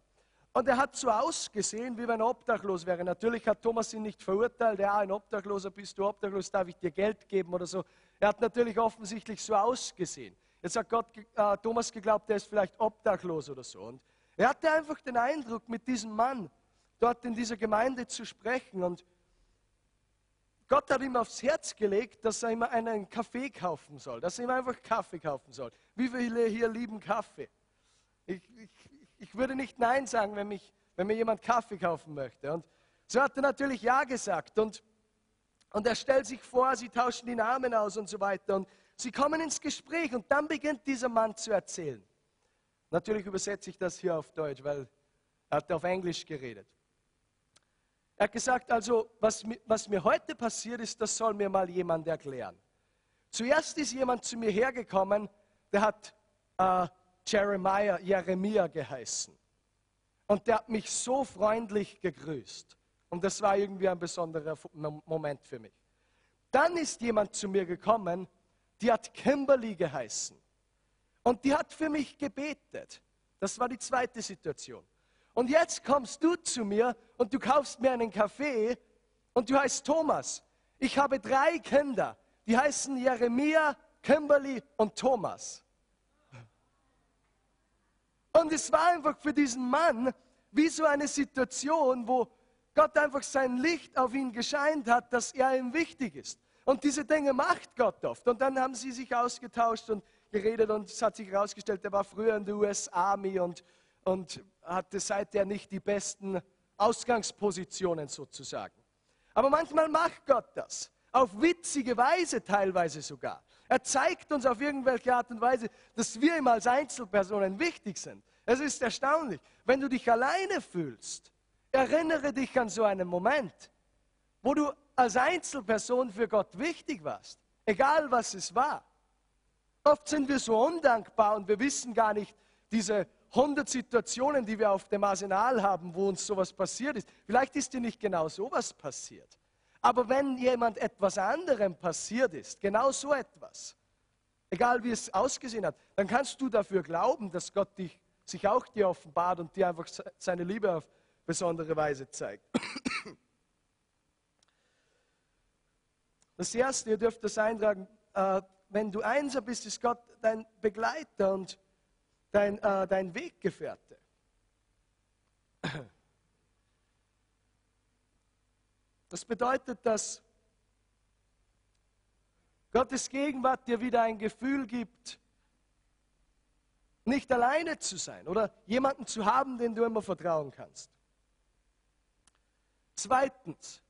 Und er hat so ausgesehen, wie wenn er obdachlos wäre. Natürlich hat Thomas ihn nicht verurteilt, ja, ein Obdachloser, bist du obdachlos, darf ich dir Geld geben oder so. Er hat natürlich offensichtlich so ausgesehen. Jetzt hat Gott, äh, Thomas geglaubt, er ist vielleicht obdachlos oder so. Und er hatte einfach den Eindruck, mit diesem Mann dort in dieser Gemeinde zu sprechen. Und Gott hat ihm aufs Herz gelegt, dass er immer einen Kaffee kaufen soll, dass er ihm einfach Kaffee kaufen soll. Wie viele hier lieben Kaffee? Ich, ich, ich würde nicht Nein sagen, wenn, mich, wenn mir jemand Kaffee kaufen möchte. Und so hat er natürlich Ja gesagt. Und, und er stellt sich vor, sie tauschen die Namen aus und so weiter. Und sie kommen ins Gespräch und dann beginnt dieser Mann zu erzählen. Natürlich übersetze ich das hier auf Deutsch, weil er hat auf Englisch geredet. Er hat gesagt, also was, was mir heute passiert ist, das soll mir mal jemand erklären. Zuerst ist jemand zu mir hergekommen, der hat äh, Jeremiah, Jeremia geheißen. Und der hat mich so freundlich gegrüßt. Und das war irgendwie ein besonderer Moment für mich. Dann ist jemand zu mir gekommen, die hat Kimberly geheißen. Und die hat für mich gebetet. Das war die zweite Situation. Und jetzt kommst du zu mir und du kaufst mir einen Kaffee und du heißt Thomas. Ich habe drei Kinder, die heißen Jeremia, Kimberly und Thomas. Und es war einfach für diesen Mann wie so eine Situation, wo Gott einfach sein Licht auf ihn gescheint hat, dass er ihm wichtig ist. Und diese Dinge macht Gott oft. Und dann haben sie sich ausgetauscht und geredet und es hat sich herausgestellt, er war früher in der US Army und, und hatte seither nicht die besten Ausgangspositionen sozusagen. Aber manchmal macht Gott das. Auf witzige Weise teilweise sogar. Er zeigt uns auf irgendwelche Art und Weise, dass wir ihm als Einzelpersonen wichtig sind. Es ist erstaunlich. Wenn du dich alleine fühlst, erinnere dich an so einen Moment, wo du als Einzelperson für Gott wichtig warst, egal was es war. Oft sind wir so undankbar und wir wissen gar nicht diese 100 Situationen, die wir auf dem Arsenal haben, wo uns sowas passiert ist. Vielleicht ist dir nicht genau sowas passiert. Aber wenn jemand etwas anderem passiert ist, genau so etwas, egal wie es ausgesehen hat, dann kannst du dafür glauben, dass Gott dich, sich auch dir offenbart und dir einfach seine Liebe auf besondere Weise zeigt. Das Erste, ihr dürft das eintragen, äh, wenn du Einser bist, ist Gott dein Begleiter und dein, äh, dein Weggefährte. Das bedeutet, dass Gottes Gegenwart dir wieder ein Gefühl gibt, nicht alleine zu sein oder jemanden zu haben, den du immer vertrauen kannst. Zweitens,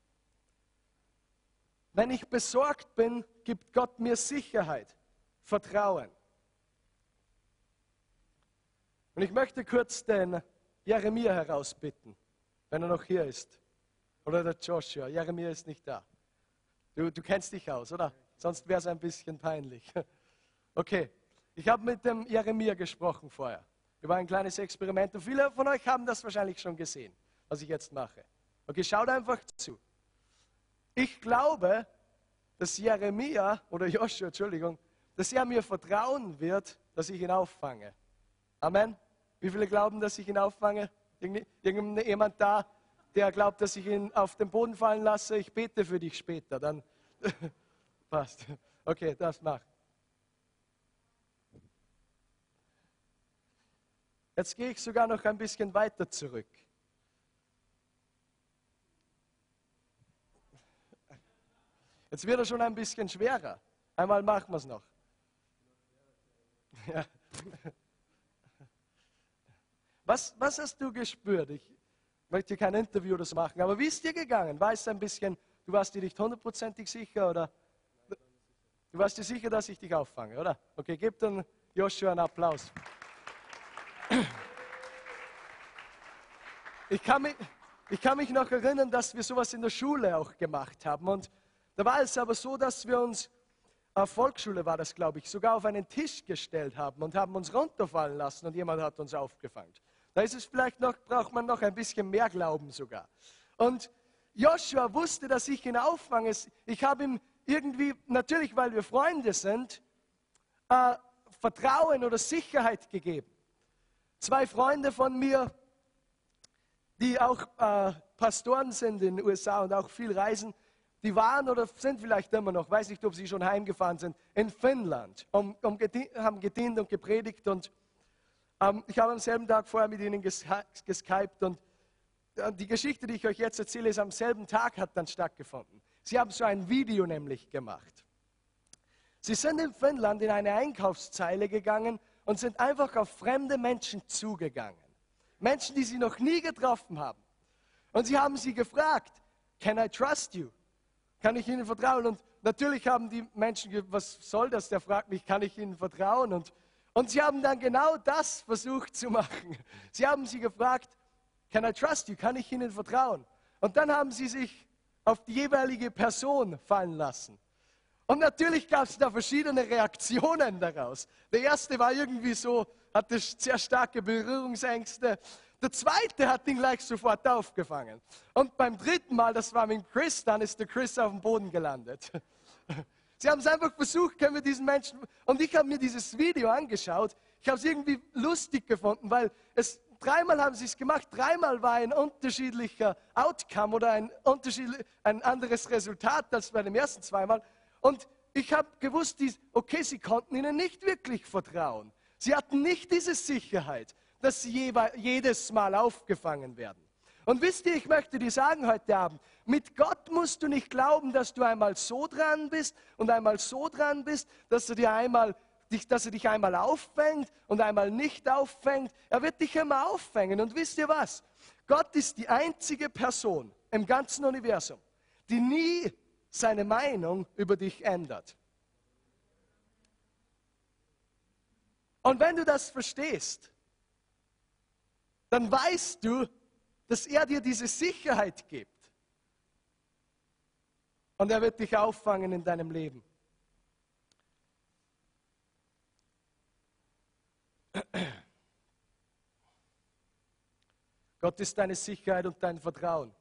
wenn ich besorgt bin, gibt Gott mir Sicherheit, Vertrauen. Und ich möchte kurz den Jeremia herausbitten, wenn er noch hier ist. Oder der Joshua. Jeremia ist nicht da. Du, du kennst dich aus, oder? Sonst wäre es ein bisschen peinlich. Okay, ich habe mit dem Jeremia gesprochen vorher. Waren ein kleines Experiment und viele von euch haben das wahrscheinlich schon gesehen, was ich jetzt mache. Okay, schaut einfach zu. Ich glaube, dass Jeremia oder Joshua, Entschuldigung, dass er mir vertrauen wird, dass ich ihn auffange. Amen. Wie viele glauben, dass ich ihn auffange? Irgendjemand da, der glaubt, dass ich ihn auf den Boden fallen lasse? Ich bete für dich später. Dann passt. Okay, das macht. Jetzt gehe ich sogar noch ein bisschen weiter zurück. Jetzt wird er schon ein bisschen schwerer. Einmal machen wir es noch. Ja. Was, was hast du gespürt? Ich möchte kein Interview das machen, aber wie ist dir gegangen? War es ein bisschen, du warst dir nicht hundertprozentig sicher oder? Du warst dir sicher, dass ich dich auffange, oder? Okay, gib dann Joshua einen Applaus. Ich kann, mich, ich kann mich noch erinnern, dass wir sowas in der Schule auch gemacht haben und da war es aber so, dass wir uns, auf Volksschule war das, glaube ich, sogar auf einen Tisch gestellt haben und haben uns runterfallen lassen und jemand hat uns aufgefangen. Da ist es vielleicht noch, braucht man noch ein bisschen mehr Glauben sogar. Und Joshua wusste, dass ich ihn auffange. Ich habe ihm irgendwie, natürlich weil wir Freunde sind, äh, Vertrauen oder Sicherheit gegeben. Zwei Freunde von mir, die auch äh, Pastoren sind in den USA und auch viel reisen, die waren oder sind vielleicht immer noch, weiß nicht, ob sie schon heimgefahren sind, in Finnland, um, um haben gedient und gepredigt. Und ähm, ich habe am selben Tag vorher mit ihnen geskypt. Und äh, die Geschichte, die ich euch jetzt erzähle, ist am selben Tag hat dann stattgefunden. Sie haben so ein Video nämlich gemacht. Sie sind in Finnland in eine Einkaufszeile gegangen und sind einfach auf fremde Menschen zugegangen. Menschen, die sie noch nie getroffen haben. Und sie haben sie gefragt, can I trust you? Kann ich Ihnen vertrauen? Und natürlich haben die Menschen, was soll das? Der fragt mich, kann ich Ihnen vertrauen? Und, und sie haben dann genau das versucht zu machen. Sie haben sie gefragt, can I trust you? Kann ich Ihnen vertrauen? Und dann haben sie sich auf die jeweilige Person fallen lassen. Und natürlich gab es da verschiedene Reaktionen daraus. Der erste war irgendwie so, hatte sehr starke Berührungsängste. Der zweite hat ihn gleich sofort aufgefangen. Und beim dritten Mal, das war mit Chris, dann ist der Chris auf dem Boden gelandet. Sie haben es einfach versucht, können wir diesen Menschen. Und ich habe mir dieses Video angeschaut. Ich habe es irgendwie lustig gefunden, weil es dreimal haben sie es gemacht, dreimal war ein unterschiedlicher Outcome oder ein, ein anderes Resultat als bei dem ersten zweimal. Und ich habe gewusst, okay, sie konnten ihnen nicht wirklich vertrauen. Sie hatten nicht diese Sicherheit dass sie jedes Mal aufgefangen werden. Und wisst ihr, ich möchte dir sagen heute Abend, mit Gott musst du nicht glauben, dass du einmal so dran bist und einmal so dran bist, dass er, dir einmal, dass er dich einmal auffängt und einmal nicht auffängt. Er wird dich immer auffängen. Und wisst ihr was? Gott ist die einzige Person im ganzen Universum, die nie seine Meinung über dich ändert. Und wenn du das verstehst, dann weißt du, dass er dir diese Sicherheit gibt. Und er wird dich auffangen in deinem Leben. Gott ist deine Sicherheit und dein Vertrauen.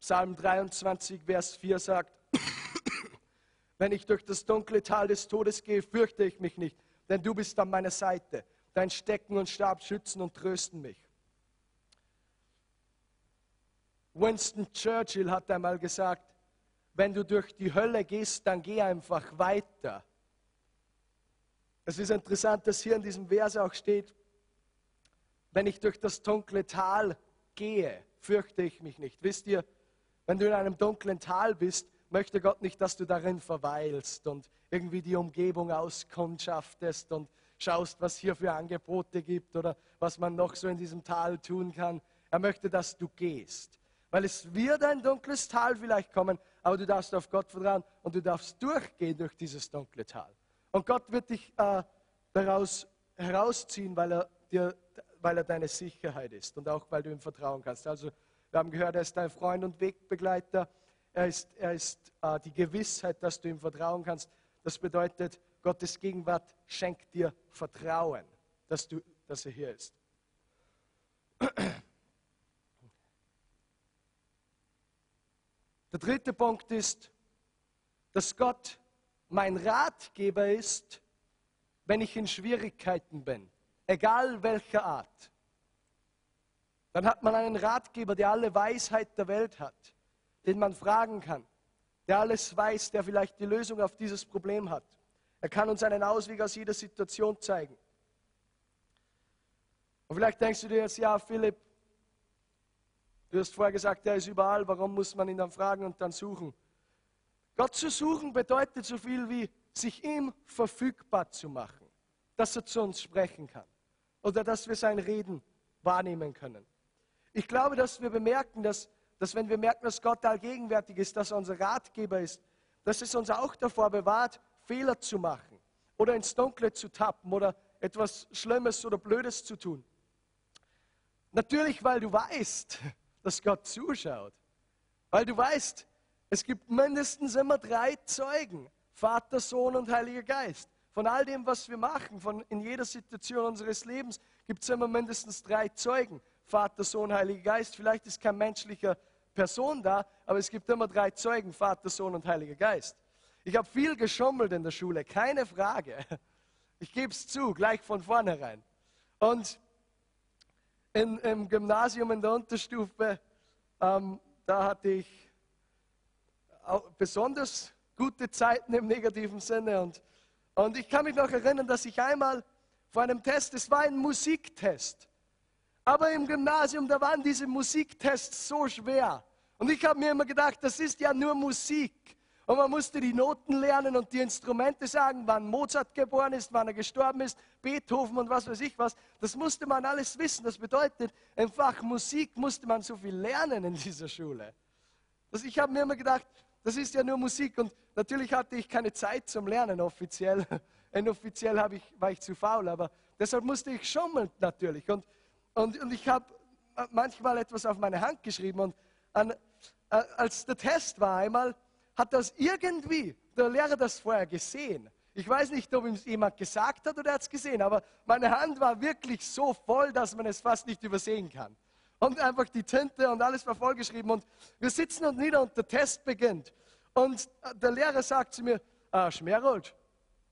Psalm 23, Vers 4 sagt, Wenn ich durch das dunkle Tal des Todes gehe, fürchte ich mich nicht, denn du bist an meiner Seite. Dein Stecken und Stab schützen und trösten mich. Winston Churchill hat einmal gesagt, wenn du durch die Hölle gehst, dann geh einfach weiter. Es ist interessant, dass hier in diesem Vers auch steht, wenn ich durch das dunkle Tal gehe, fürchte ich mich nicht. Wisst ihr, wenn du in einem dunklen Tal bist, möchte Gott nicht, dass du darin verweilst und irgendwie die Umgebung auskundschaftest und schaust, was hier für Angebote gibt oder was man noch so in diesem Tal tun kann. Er möchte, dass du gehst. Weil es wird ein dunkles Tal vielleicht kommen, aber du darfst auf Gott vertrauen und du darfst durchgehen durch dieses dunkle Tal. Und Gott wird dich äh, daraus herausziehen, weil er, dir, weil er deine Sicherheit ist und auch weil du ihm vertrauen kannst. Also wir haben gehört, er ist dein Freund und Wegbegleiter. Er ist, er ist äh, die Gewissheit, dass du ihm vertrauen kannst. Das bedeutet, Gottes Gegenwart schenkt dir Vertrauen, dass, du, dass er hier ist. Der dritte Punkt ist, dass Gott mein Ratgeber ist, wenn ich in Schwierigkeiten bin, egal welcher Art. Dann hat man einen Ratgeber, der alle Weisheit der Welt hat, den man fragen kann, der alles weiß, der vielleicht die Lösung auf dieses Problem hat. Er kann uns einen Ausweg aus jeder Situation zeigen. Und vielleicht denkst du dir jetzt, ja, Philipp, Du hast vorher gesagt, er ist überall, warum muss man ihn dann fragen und dann suchen? Gott zu suchen bedeutet so viel wie sich ihm verfügbar zu machen, dass er zu uns sprechen kann oder dass wir sein Reden wahrnehmen können. Ich glaube, dass wir bemerken, dass, dass wenn wir merken, dass Gott allgegenwärtig ist, dass er unser Ratgeber ist, dass es uns auch davor bewahrt, Fehler zu machen oder ins Dunkle zu tappen oder etwas Schlimmes oder Blödes zu tun. Natürlich, weil du weißt, dass Gott zuschaut. Weil du weißt, es gibt mindestens immer drei Zeugen, Vater, Sohn und Heiliger Geist. Von all dem, was wir machen, von in jeder Situation unseres Lebens, gibt es immer mindestens drei Zeugen. Vater, Sohn, Heiliger Geist. Vielleicht ist kein menschlicher Person da, aber es gibt immer drei Zeugen, Vater, Sohn und Heiliger Geist. Ich habe viel geschummelt in der Schule, keine Frage. Ich gebe es zu, gleich von vornherein. Und in, im Gymnasium in der Unterstufe, ähm, da hatte ich besonders gute Zeiten im negativen Sinne. Und, und ich kann mich noch erinnern, dass ich einmal vor einem Test, es war ein Musiktest, aber im Gymnasium, da waren diese Musiktests so schwer. Und ich habe mir immer gedacht, das ist ja nur Musik. Und man musste die Noten lernen und die Instrumente sagen, wann Mozart geboren ist, wann er gestorben ist, Beethoven und was weiß ich was. Das musste man alles wissen. Das bedeutet, im Fach Musik musste man so viel lernen in dieser Schule. Also ich habe mir immer gedacht, das ist ja nur Musik und natürlich hatte ich keine Zeit zum Lernen offiziell. Inoffiziell ich, war ich zu faul, aber deshalb musste ich schummeln natürlich. Und, und, und ich habe manchmal etwas auf meine Hand geschrieben und an, als der Test war einmal, hat das irgendwie, der Lehrer das vorher gesehen. Ich weiß nicht, ob ihm jemand gesagt hat oder er hat es gesehen, aber meine Hand war wirklich so voll, dass man es fast nicht übersehen kann. Und einfach die Tinte und alles war vollgeschrieben. Und wir sitzen und nieder und der Test beginnt. Und der Lehrer sagt zu mir, ah, Schmerold,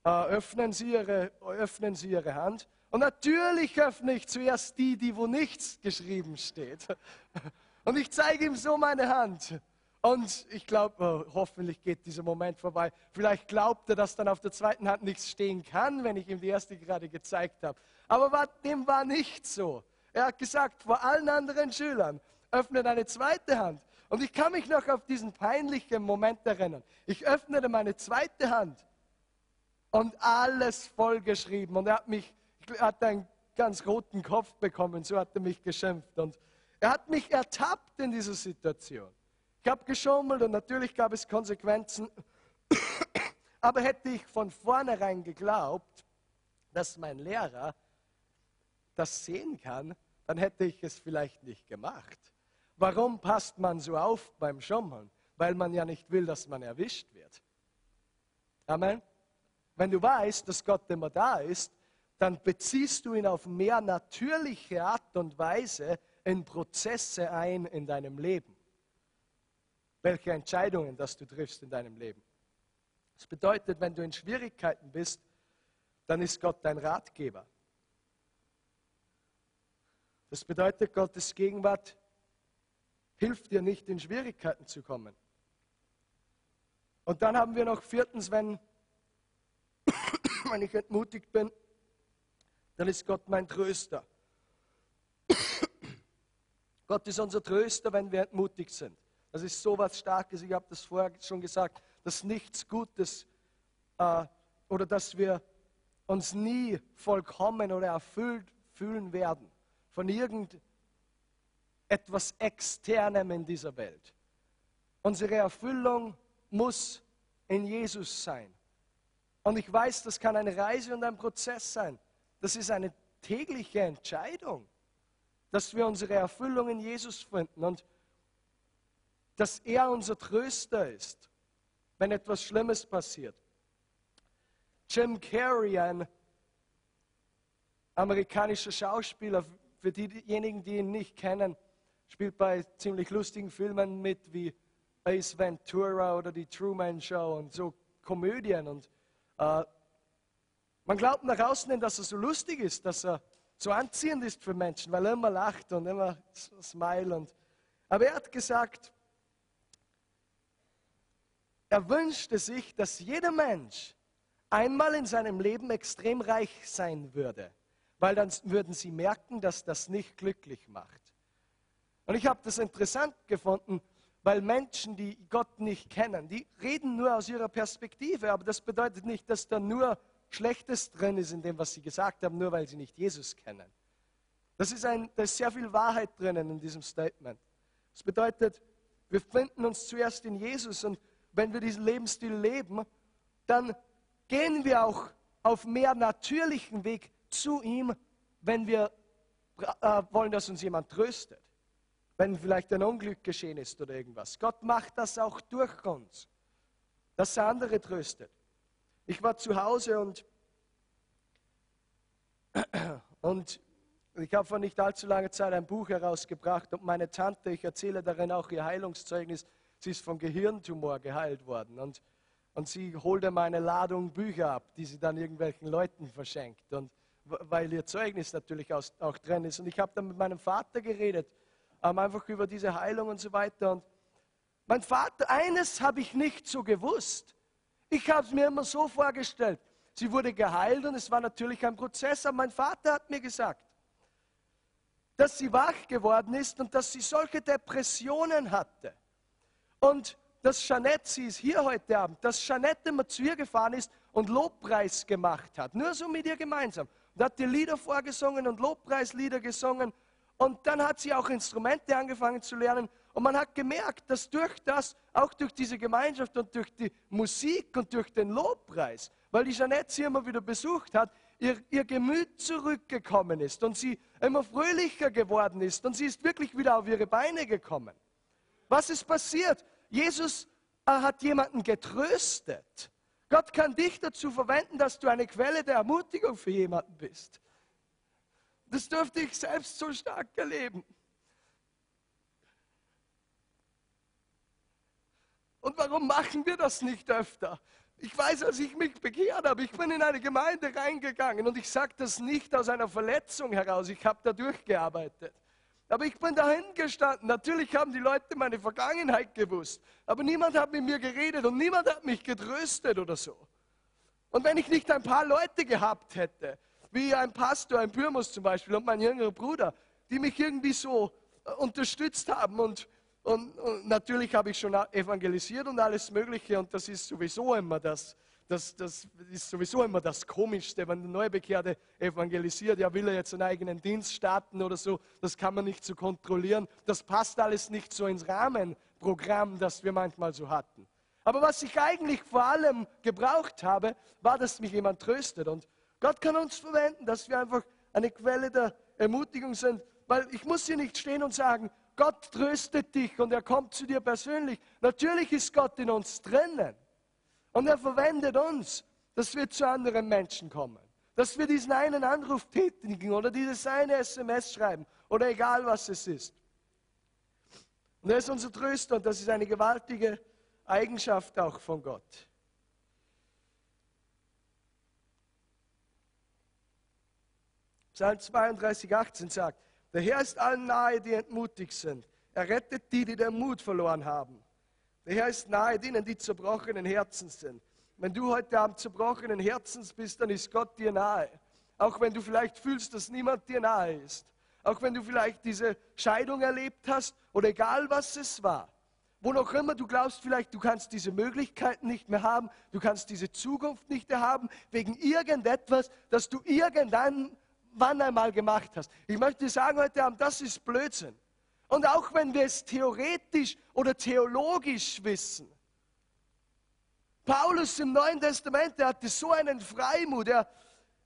ah, öffnen, Sie Ihre, öffnen Sie Ihre Hand. Und natürlich öffne ich zuerst die, die wo nichts geschrieben steht. Und ich zeige ihm so meine Hand. Und ich glaube, oh, hoffentlich geht dieser Moment vorbei. Vielleicht glaubt er, dass dann auf der zweiten Hand nichts stehen kann, wenn ich ihm die erste gerade gezeigt habe. Aber war, dem war nicht so. Er hat gesagt, vor allen anderen Schülern, öffne deine zweite Hand. Und ich kann mich noch auf diesen peinlichen Moment erinnern. Ich öffnete meine zweite Hand und alles vollgeschrieben. Und er hat mich, hat einen ganz roten Kopf bekommen, so hat er mich geschimpft. Und er hat mich ertappt in dieser Situation. Ich habe geschummelt und natürlich gab es Konsequenzen. Aber hätte ich von vornherein geglaubt, dass mein Lehrer das sehen kann, dann hätte ich es vielleicht nicht gemacht. Warum passt man so auf beim Schummeln? Weil man ja nicht will, dass man erwischt wird. Amen. Wenn du weißt, dass Gott immer da ist, dann beziehst du ihn auf mehr natürliche Art und Weise in Prozesse ein in deinem Leben welche Entscheidungen, dass du triffst in deinem Leben. Das bedeutet, wenn du in Schwierigkeiten bist, dann ist Gott dein Ratgeber. Das bedeutet, Gottes Gegenwart hilft dir nicht, in Schwierigkeiten zu kommen. Und dann haben wir noch viertens, wenn, wenn ich entmutigt bin, dann ist Gott mein Tröster. Gott ist unser Tröster, wenn wir entmutigt sind. Das ist so was Starkes. Ich habe das vorher schon gesagt, dass nichts Gutes äh, oder dass wir uns nie vollkommen oder erfüllt fühlen werden von irgendetwas Externem in dieser Welt. Unsere Erfüllung muss in Jesus sein. Und ich weiß, das kann eine Reise und ein Prozess sein. Das ist eine tägliche Entscheidung, dass wir unsere Erfüllung in Jesus finden und dass er unser Tröster ist, wenn etwas Schlimmes passiert. Jim Carrey, ein amerikanischer Schauspieler, für diejenigen, die ihn nicht kennen, spielt bei ziemlich lustigen Filmen mit wie Ace Ventura oder die Truman Show und so Komödien. Und äh, man glaubt nach außen hin, dass er so lustig ist, dass er so anziehend ist für Menschen, weil er immer lacht und immer smile. Und, aber er hat gesagt, er wünschte sich, dass jeder Mensch einmal in seinem Leben extrem reich sein würde, weil dann würden sie merken, dass das nicht glücklich macht. Und ich habe das interessant gefunden, weil Menschen, die Gott nicht kennen, die reden nur aus ihrer Perspektive, aber das bedeutet nicht, dass da nur Schlechtes drin ist in dem, was sie gesagt haben, nur weil sie nicht Jesus kennen. Das ist ein, da ist sehr viel Wahrheit drinnen in diesem Statement. Das bedeutet, wir finden uns zuerst in Jesus und wenn wir diesen Lebensstil leben, dann gehen wir auch auf mehr natürlichen Weg zu ihm, wenn wir äh, wollen, dass uns jemand tröstet wenn vielleicht ein Unglück geschehen ist oder irgendwas. Gott macht das auch durch uns, dass er andere tröstet. Ich war zu Hause und, und ich habe vor nicht allzu langer Zeit ein Buch herausgebracht und meine Tante, ich erzähle darin auch ihr Heilungszeugnis, sie ist vom Gehirntumor geheilt worden und, und sie holte meine Ladung Bücher ab, die sie dann irgendwelchen Leuten verschenkt und weil ihr Zeugnis natürlich auch drin ist. Und ich habe dann mit meinem Vater geredet ähm, einfach über diese Heilung und so weiter. Und mein Vater, eines habe ich nicht so gewusst. Ich habe es mir immer so vorgestellt. Sie wurde geheilt und es war natürlich ein Prozess, aber mein Vater hat mir gesagt, dass sie wach geworden ist und dass sie solche Depressionen hatte. Und dass Jeanette, sie ist hier heute Abend, dass Jeanette immer zu ihr gefahren ist und Lobpreis gemacht hat. Nur so mit ihr gemeinsam. Und hat die Lieder vorgesungen und Lobpreislieder gesungen. Und dann hat sie auch Instrumente angefangen zu lernen. Und man hat gemerkt, dass durch das, auch durch diese Gemeinschaft und durch die Musik und durch den Lobpreis, weil die Jeanette sie immer wieder besucht hat, ihr, ihr Gemüt zurückgekommen ist und sie immer fröhlicher geworden ist und sie ist wirklich wieder auf ihre Beine gekommen. Was ist passiert? Jesus hat jemanden getröstet. Gott kann dich dazu verwenden, dass du eine Quelle der Ermutigung für jemanden bist. Das durfte ich selbst so stark erleben. Und warum machen wir das nicht öfter? Ich weiß, als ich mich bekehrt habe, ich bin in eine Gemeinde reingegangen und ich sage das nicht aus einer Verletzung heraus, ich habe da durchgearbeitet. Aber ich bin dahin gestanden. Natürlich haben die Leute meine Vergangenheit gewusst, aber niemand hat mit mir geredet und niemand hat mich getröstet oder so. Und wenn ich nicht ein paar Leute gehabt hätte, wie ein Pastor, ein Pyrmus zum Beispiel und mein jüngerer Bruder, die mich irgendwie so äh, unterstützt haben. Und, und, und natürlich habe ich schon evangelisiert und alles Mögliche und das ist sowieso immer das, das, das ist sowieso immer das Komischste, wenn der Neubekehrte evangelisiert, ja, will er jetzt einen eigenen Dienst starten oder so, das kann man nicht so kontrollieren. Das passt alles nicht so ins Rahmenprogramm, das wir manchmal so hatten. Aber was ich eigentlich vor allem gebraucht habe, war, dass mich jemand tröstet. Und Gott kann uns verwenden, dass wir einfach eine Quelle der Ermutigung sind, weil ich muss hier nicht stehen und sagen, Gott tröstet dich und er kommt zu dir persönlich. Natürlich ist Gott in uns drinnen und er verwendet uns, dass wir zu anderen Menschen kommen. Dass wir diesen einen Anruf tätigen oder dieses eine SMS schreiben oder egal was es ist. Und er ist unser Tröster und das ist eine gewaltige Eigenschaft auch von Gott. Psalm 32, 18 sagt, der Herr ist allen nahe, die entmutigt sind. Er rettet die, die den Mut verloren haben. Der Herr ist nahe denen, die zerbrochenen Herzen sind. Wenn du heute am zerbrochenen Herzens bist, dann ist Gott dir nahe. Auch wenn du vielleicht fühlst, dass niemand dir nahe ist. Auch wenn du vielleicht diese Scheidung erlebt hast oder egal was es war. Wo noch immer du glaubst, vielleicht du kannst diese Möglichkeiten nicht mehr haben, du kannst diese Zukunft nicht mehr haben, wegen irgendetwas, das du irgendwann wann einmal gemacht hast. Ich möchte sagen heute Abend, das ist Blödsinn. Und auch wenn wir es theoretisch oder theologisch wissen, Paulus im Neuen Testament, der hatte so einen Freimut. Er,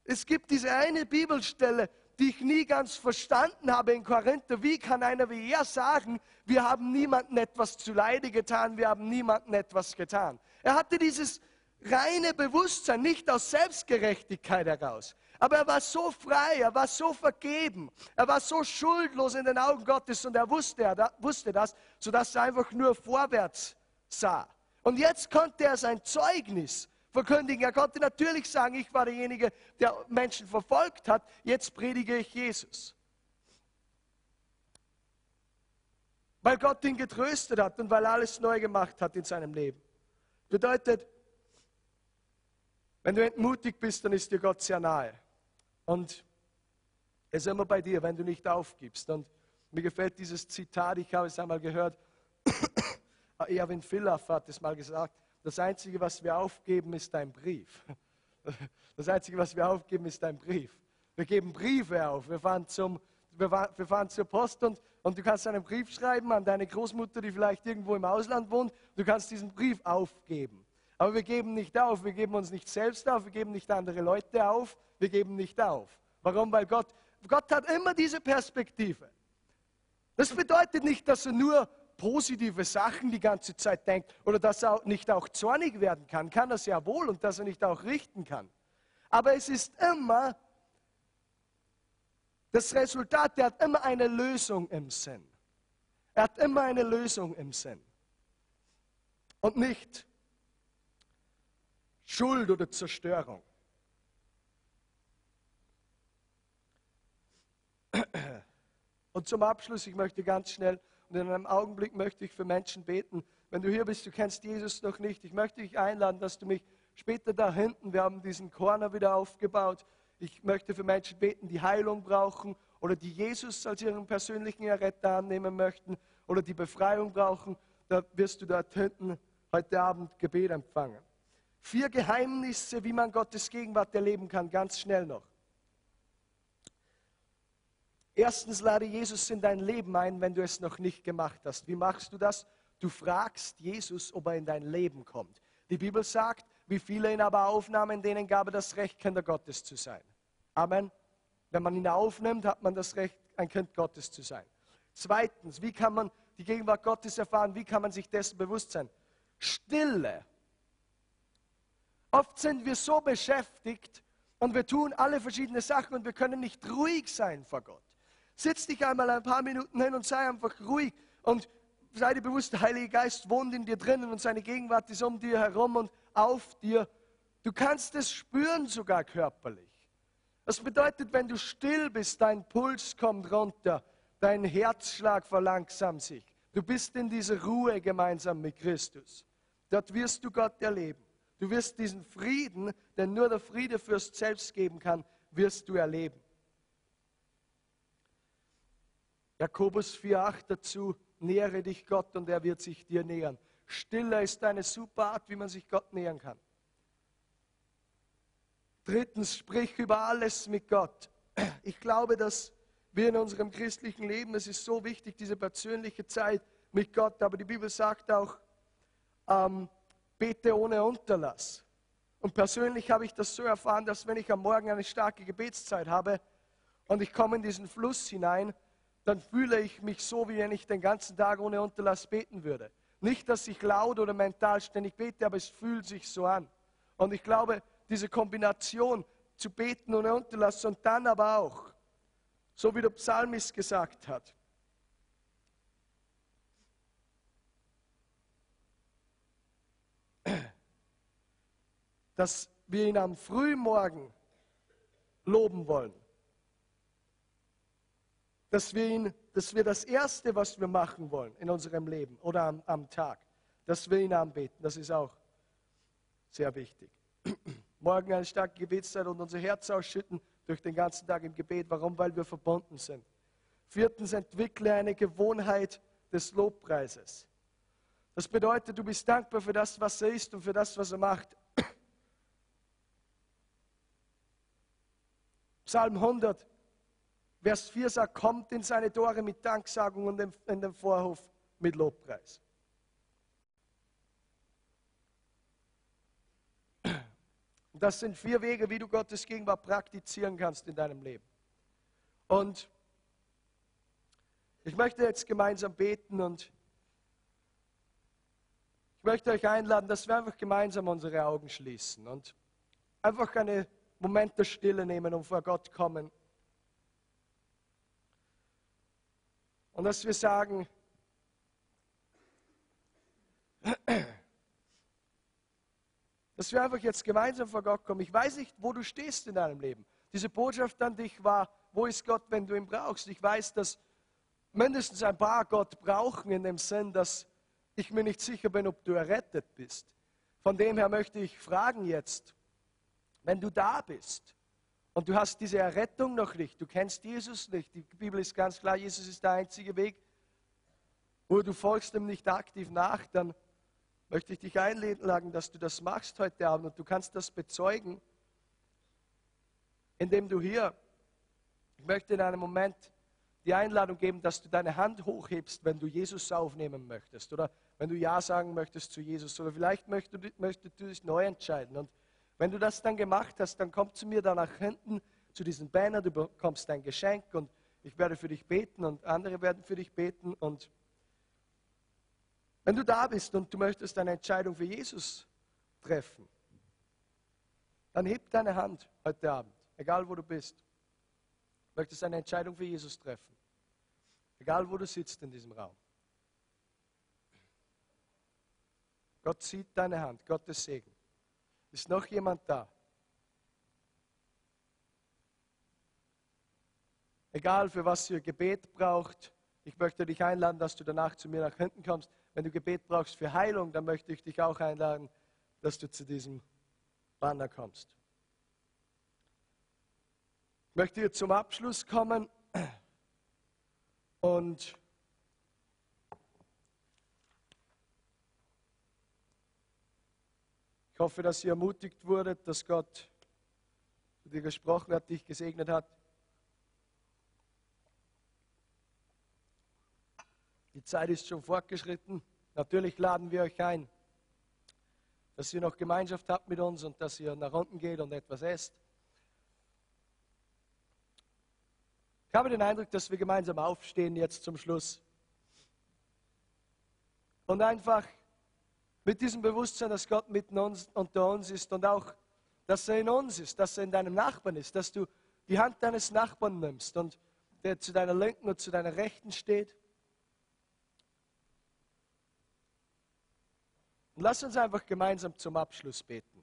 es gibt diese eine Bibelstelle, die ich nie ganz verstanden habe in Korinther. Wie kann einer wie er sagen, wir haben niemandem etwas zu Leide getan, wir haben niemandem etwas getan? Er hatte dieses reine Bewusstsein, nicht aus Selbstgerechtigkeit heraus. Aber er war so frei, er war so vergeben, er war so schuldlos in den Augen Gottes und er wusste, er wusste das, sodass er einfach nur vorwärts sah. Und jetzt konnte er sein Zeugnis verkündigen. Er konnte natürlich sagen, ich war derjenige, der Menschen verfolgt hat, jetzt predige ich Jesus. Weil Gott ihn getröstet hat und weil er alles neu gemacht hat in seinem Leben. Bedeutet, wenn du entmutigt bist, dann ist dir Gott sehr nahe. Und er ist immer bei dir, wenn du nicht aufgibst. Und mir gefällt dieses Zitat, ich habe es einmal gehört, Erwin Philaf hat es mal gesagt, das Einzige, was wir aufgeben, ist ein Brief. Das Einzige, was wir aufgeben, ist ein Brief. Wir geben Briefe auf. Wir fahren, zum, wir fahren, wir fahren zur Post und, und du kannst einen Brief schreiben an deine Großmutter, die vielleicht irgendwo im Ausland wohnt. Du kannst diesen Brief aufgeben. Aber wir geben nicht auf. Wir geben uns nicht selbst auf. Wir geben nicht andere Leute auf. Wir geben nicht auf. Warum? Weil Gott, Gott hat immer diese Perspektive. Das bedeutet nicht, dass er nur positive Sachen die ganze Zeit denkt oder dass er nicht auch zornig werden kann, kann er sehr wohl und dass er nicht auch richten kann. Aber es ist immer das Resultat, der hat immer eine Lösung im Sinn. Er hat immer eine Lösung im Sinn. Und nicht Schuld oder Zerstörung. Und zum Abschluss, ich möchte ganz schnell und in einem Augenblick möchte ich für Menschen beten. Wenn du hier bist, du kennst Jesus noch nicht, ich möchte dich einladen, dass du mich später da hinten, wir haben diesen Corner wieder aufgebaut. Ich möchte für Menschen beten, die Heilung brauchen oder die Jesus als ihren persönlichen Erretter annehmen möchten oder die Befreiung brauchen. Da wirst du dort hinten heute Abend Gebet empfangen. Vier Geheimnisse, wie man Gottes Gegenwart erleben kann, ganz schnell noch. Erstens lade Jesus in dein Leben ein, wenn du es noch nicht gemacht hast. Wie machst du das? Du fragst Jesus, ob er in dein Leben kommt. Die Bibel sagt, wie viele ihn aber aufnahmen, denen gab er das Recht, Kinder Gottes zu sein. Amen. Wenn man ihn aufnimmt, hat man das Recht, ein Kind Gottes zu sein. Zweitens, wie kann man die Gegenwart Gottes erfahren? Wie kann man sich dessen bewusst sein? Stille. Oft sind wir so beschäftigt und wir tun alle verschiedene Sachen und wir können nicht ruhig sein vor Gott. Sitz dich einmal ein paar Minuten hin und sei einfach ruhig und sei dir bewusst, der Heilige Geist wohnt in dir drinnen und seine Gegenwart ist um dir herum und auf dir. Du kannst es spüren sogar körperlich. Das bedeutet, wenn du still bist, dein Puls kommt runter, dein Herzschlag verlangsamt sich. Du bist in dieser Ruhe gemeinsam mit Christus. Dort wirst du Gott erleben. Du wirst diesen Frieden, den nur der Friedefürst selbst geben kann, wirst du erleben. Jakobus 4,8 dazu, nähere dich Gott und er wird sich dir nähern. Stille ist eine super Art, wie man sich Gott nähern kann. Drittens, sprich über alles mit Gott. Ich glaube, dass wir in unserem christlichen Leben, es ist so wichtig, diese persönliche Zeit mit Gott, aber die Bibel sagt auch, ähm, bete ohne Unterlass. Und persönlich habe ich das so erfahren, dass wenn ich am Morgen eine starke Gebetszeit habe und ich komme in diesen Fluss hinein, dann fühle ich mich so, wie wenn ich den ganzen Tag ohne Unterlass beten würde. Nicht, dass ich laut oder mental ständig bete, aber es fühlt sich so an. Und ich glaube, diese Kombination zu beten ohne Unterlass und dann aber auch, so wie der Psalmist gesagt hat, dass wir ihn am Frühmorgen loben wollen dass wir, ihn, dass wir das Erste, was wir machen wollen in unserem Leben oder am, am Tag, dass wir ihn anbeten. Das ist auch sehr wichtig. Morgen eine starke Gebetszeit und unser Herz ausschütten durch den ganzen Tag im Gebet. Warum? Weil wir verbunden sind. Viertens, entwickle eine Gewohnheit des Lobpreises. Das bedeutet, du bist dankbar für das, was er ist und für das, was er macht. Psalm 100, Vers 4 sagt, kommt in seine Tore mit Danksagung und in den Vorhof mit Lobpreis. Das sind vier Wege, wie du Gottes Gegenwart praktizieren kannst in deinem Leben. Und ich möchte jetzt gemeinsam beten und ich möchte euch einladen, dass wir einfach gemeinsam unsere Augen schließen und einfach einen Moment der Stille nehmen und vor Gott kommen. Und dass wir sagen, dass wir einfach jetzt gemeinsam vor Gott kommen. Ich weiß nicht, wo du stehst in deinem Leben. Diese Botschaft an dich war, wo ist Gott, wenn du ihn brauchst? Ich weiß, dass mindestens ein paar Gott brauchen in dem Sinn, dass ich mir nicht sicher bin, ob du errettet bist. Von dem her möchte ich fragen jetzt, wenn du da bist und du hast diese Errettung noch nicht, du kennst Jesus nicht, die Bibel ist ganz klar, Jesus ist der einzige Weg, oder du folgst ihm nicht aktiv nach, dann möchte ich dich einladen, dass du das machst heute Abend und du kannst das bezeugen, indem du hier, ich möchte in einem Moment die Einladung geben, dass du deine Hand hochhebst, wenn du Jesus aufnehmen möchtest oder wenn du Ja sagen möchtest zu Jesus oder vielleicht möchtest du, möchtest du dich neu entscheiden. Und wenn du das dann gemacht hast, dann komm zu mir da nach hinten zu diesem Banner, du bekommst dein Geschenk und ich werde für dich beten und andere werden für dich beten und wenn du da bist und du möchtest eine Entscheidung für Jesus treffen, dann heb deine Hand heute Abend, egal wo du bist. Du möchtest eine Entscheidung für Jesus treffen, egal wo du sitzt in diesem Raum. Gott sieht deine Hand, Gottes Segen. Ist noch jemand da? Egal für was ihr Gebet braucht, ich möchte dich einladen, dass du danach zu mir nach hinten kommst. Wenn du Gebet brauchst für Heilung, dann möchte ich dich auch einladen, dass du zu diesem Banner kommst. Ich möchte hier zum Abschluss kommen und ich hoffe, dass ihr ermutigt wurdet, dass Gott zu dir gesprochen hat, dich gesegnet hat. Die Zeit ist schon fortgeschritten. Natürlich laden wir euch ein, dass ihr noch Gemeinschaft habt mit uns und dass ihr nach unten geht und etwas esst. Ich habe den Eindruck, dass wir gemeinsam aufstehen jetzt zum Schluss. Und einfach mit diesem Bewusstsein, dass Gott mitten uns, unter uns ist und auch, dass er in uns ist, dass er in deinem Nachbarn ist, dass du die Hand deines Nachbarn nimmst und der zu deiner Linken und zu deiner Rechten steht Und lass uns einfach gemeinsam zum Abschluss beten.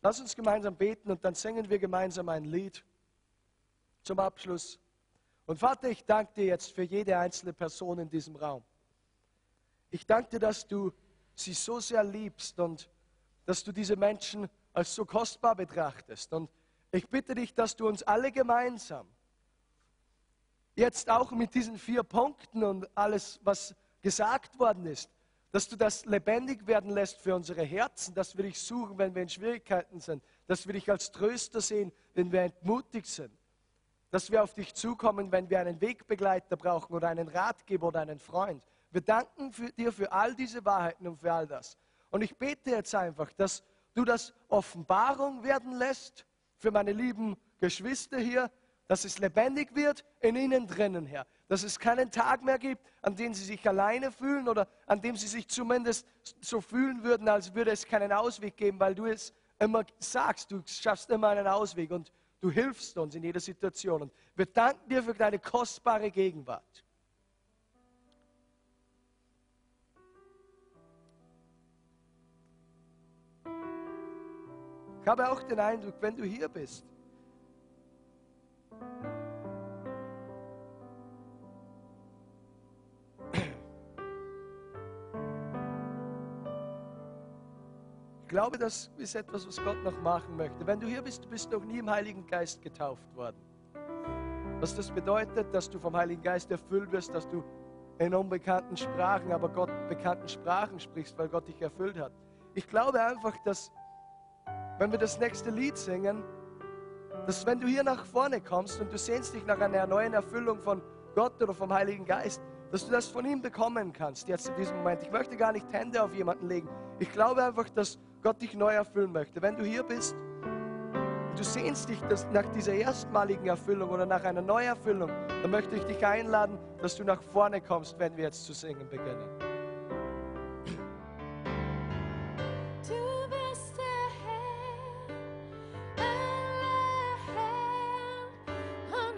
Lass uns gemeinsam beten und dann singen wir gemeinsam ein Lied zum Abschluss. Und Vater, ich danke dir jetzt für jede einzelne Person in diesem Raum. Ich danke dir, dass du sie so sehr liebst und dass du diese Menschen als so kostbar betrachtest. Und ich bitte dich, dass du uns alle gemeinsam jetzt auch mit diesen vier Punkten und alles, was gesagt worden ist, dass du das lebendig werden lässt für unsere Herzen, dass wir dich suchen, wenn wir in Schwierigkeiten sind, dass wir dich als Tröster sehen, wenn wir entmutigt sind, dass wir auf dich zukommen, wenn wir einen Wegbegleiter brauchen oder einen Ratgeber oder einen Freund. Wir danken für dir für all diese Wahrheiten und für all das. Und ich bete jetzt einfach, dass du das Offenbarung werden lässt für meine lieben Geschwister hier, dass es lebendig wird in ihnen drinnen, Herr. Dass es keinen Tag mehr gibt, an dem sie sich alleine fühlen oder an dem sie sich zumindest so fühlen würden, als würde es keinen Ausweg geben, weil du es immer sagst, du schaffst immer einen Ausweg und du hilfst uns in jeder Situation. Und wir danken dir für deine kostbare Gegenwart. Ich habe auch den Eindruck, wenn du hier bist, ich glaube, das ist etwas, was Gott noch machen möchte. Wenn du hier bist, du bist noch nie im Heiligen Geist getauft worden. Was das bedeutet, dass du vom Heiligen Geist erfüllt wirst, dass du in unbekannten Sprachen, aber Gott bekannten Sprachen sprichst, weil Gott dich erfüllt hat. Ich glaube einfach, dass wenn wir das nächste Lied singen, dass wenn du hier nach vorne kommst und du sehnst dich nach einer neuen Erfüllung von Gott oder vom Heiligen Geist, dass du das von ihm bekommen kannst, jetzt in diesem Moment. Ich möchte gar nicht Hände auf jemanden legen. Ich glaube einfach, dass Gott dich neu erfüllen möchte. Wenn du hier bist und du sehnst dich nach dieser erstmaligen Erfüllung oder nach einer Neuerfüllung, dann möchte ich dich einladen, dass du nach vorne kommst, wenn wir jetzt zu singen beginnen.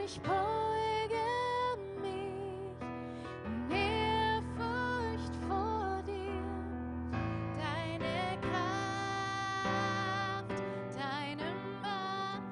Ich beuge mich in Ehrfurcht vor dir. Deine Kraft, deine Macht